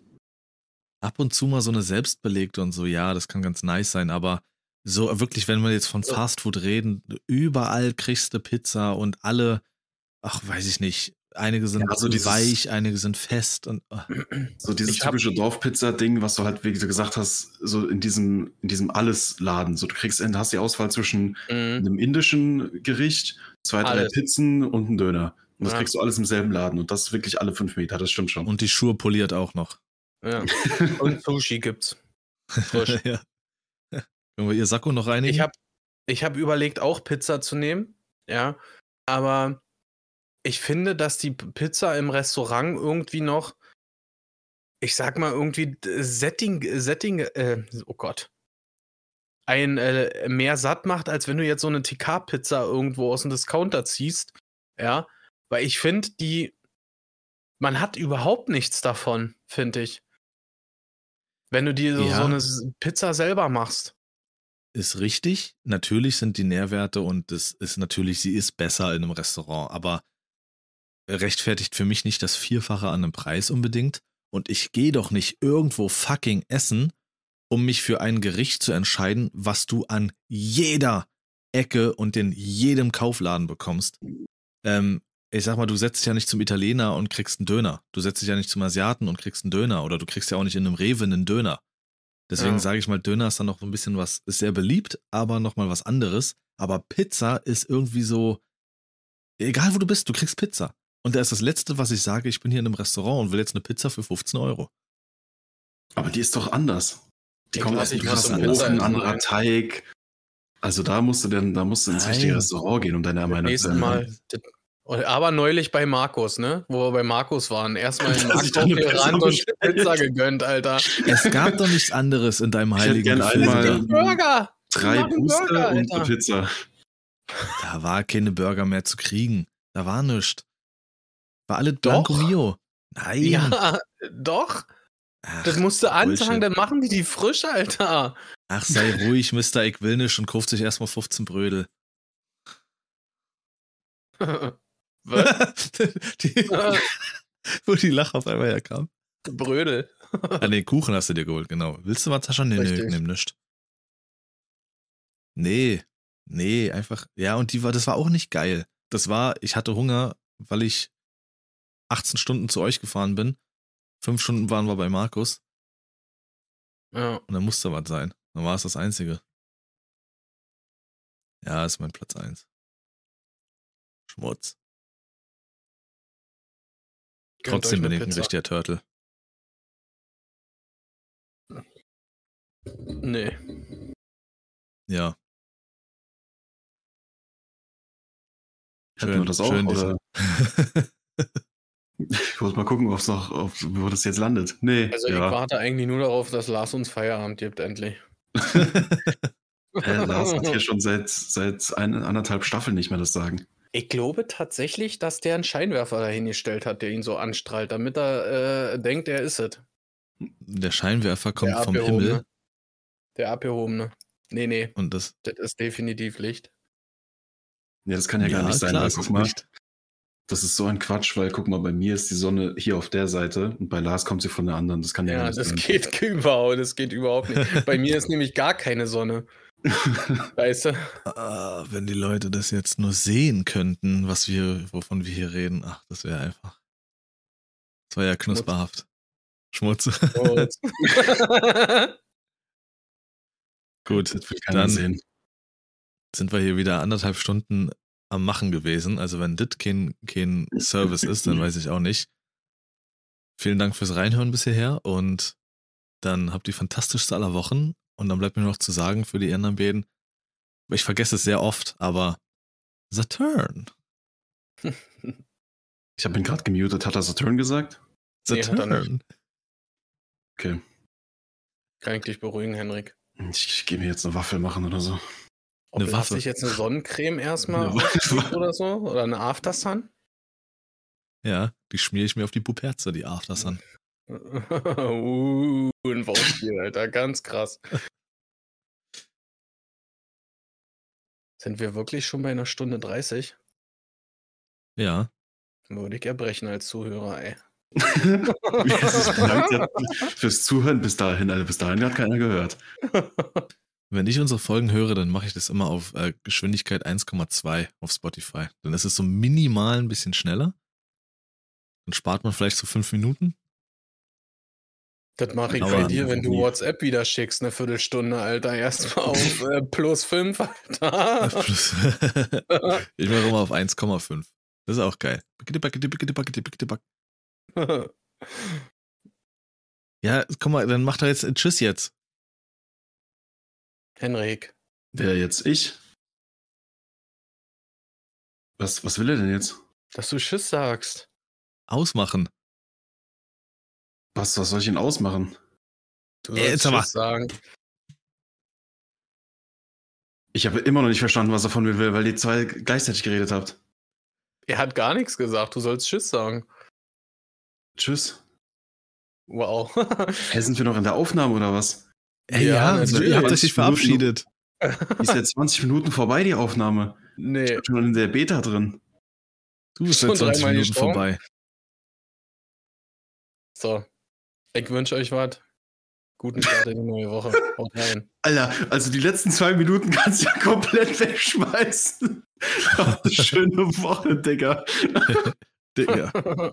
ab und zu mal so eine selbstbelegte und so, ja, das kann ganz nice sein, aber so wirklich, wenn wir jetzt von Fastfood reden, überall kriegst du Pizza und alle, ach, weiß ich nicht, einige sind Ja, so dieses- weich, einige sind fest und ah, So dieses typische Dorfpizza-Ding, was du halt, wie du gesagt hast, so in diesem, in diesem Alles-Laden. So, du kriegst, hast die Auswahl zwischen Mhm. einem indischen Gericht, zwei, drei Alles. Pizzen und einem Döner. Und das Ja. kriegst du alles im selben Laden. Und das ist wirklich alle fünf Meter, das stimmt schon. und die Schuhe poliert auch noch. Ja. Und Sushi gibt's. Frisch. ja. Können wir ihr Sakko noch reinigen? Ich habe ich hab überlegt, auch Pizza zu nehmen. Ja. Aber ich finde, dass die Pizza im Restaurant irgendwie noch, ich sag mal, irgendwie Setting, Setting, äh, oh Gott, ein äh, mehr satt macht, als wenn du jetzt so eine TK-Pizza irgendwo aus dem Discounter ziehst. Ja. Weil ich finde, die, man hat überhaupt nichts davon, finde ich. Wenn du dir so, Ja. so eine Pizza selber machst. ist richtig. Natürlich sind die Nährwerte und es ist natürlich, sie ist besser in einem Restaurant, aber rechtfertigt für mich nicht das Vierfache an einem Preis unbedingt. Und ich gehe doch nicht irgendwo fucking essen, um mich für ein Gericht zu entscheiden, was du an jeder Ecke und in jedem Kaufladen bekommst. Ähm, ich sag mal, du setzt dich ja nicht zum Italiener und kriegst einen Döner. Du setzt dich ja nicht zum Asiaten und kriegst einen Döner. Oder du kriegst ja auch nicht in einem Rewe einen Döner. Deswegen Ja. sage ich mal, Döner ist dann noch so ein bisschen was, ist sehr beliebt, aber nochmal was anderes. Aber Pizza ist irgendwie so, egal wo du bist, du kriegst Pizza. Und da ist das Letzte, was ich sage, ich bin hier in einem Restaurant und will jetzt eine Pizza für 15 Euro. Aber die ist doch anders. Die Ich kommt aus einem muss krassen Ofen, Pizza anderer. Teig. Also da musst du denn, da musst du ins richtige Nein. Restaurant gehen, um deine Meinung zu. Mal. Aber neulich bei Markus, ne? Wo wir bei Markus waren. Erstmal in eine gerannt Pizza und Pizza gegönnt, Alter. Es gab doch nichts anderes in deinem Ich hätte heiligen Gefilde. einmal- Burger! Drei Booster Burger, und eine Pizza. Da war keine Burger mehr zu kriegen. Da war nichts. War alle Doch. Blanco Mio. Nein. Ja, doch. Ach, Das musst du Bullshit. dann machen die die frisch, Alter. Ach, sei ruhig, Mr. Ich will nicht und kauft sich erstmal 15 Brödel. Was? die, wo die Lach auf einmal herkam. Brödel. Ah, nee, Kuchen hast du dir geholt, genau. Willst du was, Tascha? Nee, nee, Richtig. ich nehm nicht. Nee, nee, einfach. Ja, und die war, das war auch nicht geil. Das war, ich hatte Hunger, weil ich 18 Stunden zu euch gefahren bin. Fünf Stunden waren wir bei Markus Ja. und dann musste was sein. Dann war es das Einzige. Ja, ist mein Platz eins. Schmutz. Gönnt Trotzdem bin ich ein richtiger Turtle. Nee. Ja. Wir das auch, schön oder? Ich muss mal gucken, ob's noch, ob, wo das jetzt landet. Nee, Also ich ja. warte eigentlich nur darauf, dass Lars uns Feierabend gibt, endlich. Äh, Lars hat hier schon seit, seit ein, anderthalb Staffeln nicht mehr das Sagen. Ich glaube tatsächlich, dass der einen Scheinwerfer dahingestellt hat, der ihn so anstrahlt, damit er äh, denkt, er ist es. Der Scheinwerfer kommt Der vom. Himmel Der abgehobene. Nee, nee, und das. das ist definitiv Licht. Ja, das kann ja, gar nicht sein, klar, weil es guck ist Licht. Das ist so ein Quatsch, weil guck mal, bei mir ist die Sonne hier auf der Seite und bei Lars kommt sie von der anderen. Das kann ja, Ja, nicht das sein. geht überhaupt, das geht überhaupt nicht. Bei mir ist nämlich gar keine Sonne. Weißt du? Ah, wenn die Leute das jetzt nur sehen könnten, was wir, wovon wir hier reden, ach, das wäre einfach. Das war ja knusperhaft. Schmutz. Gut. Gut, Das will keiner dann sehen. sind wir hier wieder anderthalb Stunden am Machen gewesen. Also wenn das kein, kein Service ist, dann weiß ich auch nicht. Vielen Dank fürs Reinhören bis hierher und dann habt die fantastischste aller Wochen. Und dann bleibt mir noch zu sagen für die anderen beiden, ich vergesse es sehr oft, aber Saturn. Ich habe ihn gerade gemutet. Hat er Saturn gesagt? Nee, hat er Saturn. Okay. Kann ich dich beruhigen, Henrik? Ich, ich gehe mir jetzt eine Waffel machen oder so. Ob Eine Waffe. sich jetzt eine Sonnencreme erstmal oder so? Oder eine Aftersun? Ja, die schmiere ich mir auf die Puperze, die Aftersun. uh, ein Wortspiel, Alter, ganz krass. Sind wir wirklich schon bei einer Stunde 30? Ja. Würde ich erbrechen als Zuhörer, ey. Fürs Zuhören bis dahin. Also bis dahin hat keiner gehört. Wenn ich unsere Folgen höre, dann mache ich das immer auf äh, Geschwindigkeit 1,2 auf Spotify. Dann ist es so minimal ein bisschen schneller. Dann spart man vielleicht so fünf Minuten. Das mache ich bei dir, wenn du nie. WhatsApp wieder schickst, eine Viertelstunde, Alter. Erstmal auf äh, plus 5, Alter. Plus- ich mache immer auf 1,5. Das ist auch geil. Ja, komm mal, dann macht er jetzt Tschüss jetzt. Henrik. Wer jetzt? Ich? Was, was will er denn jetzt? Dass du Tschüss sagst. Ausmachen. Was, was soll ich denn ausmachen? Du Äh, jetzt sollst aber. Sagen. Ich habe immer noch nicht verstanden, was er von mir will, weil ihr zwei gleichzeitig geredet habt. Er hat gar nichts gesagt. Du sollst Tschüss sagen. Tschüss. Wow. Hey, sind wir noch in der Aufnahme oder was? Ey, Ja, ja, natürlich. ihr habt euch nicht verabschiedet. Ist jetzt 20 Minuten vorbei, die Aufnahme. Ich nee. bin schon in der Beta drin. Du bist Schon seit 20 dreimal Minuten gestorben? vorbei. So. Ich wünsche euch was. Guten Start in die neue Woche. Haut rein. Alter, also die letzten zwei Minuten kannst du ja komplett wegschmeißen. Schöne Woche, Digga. Digga.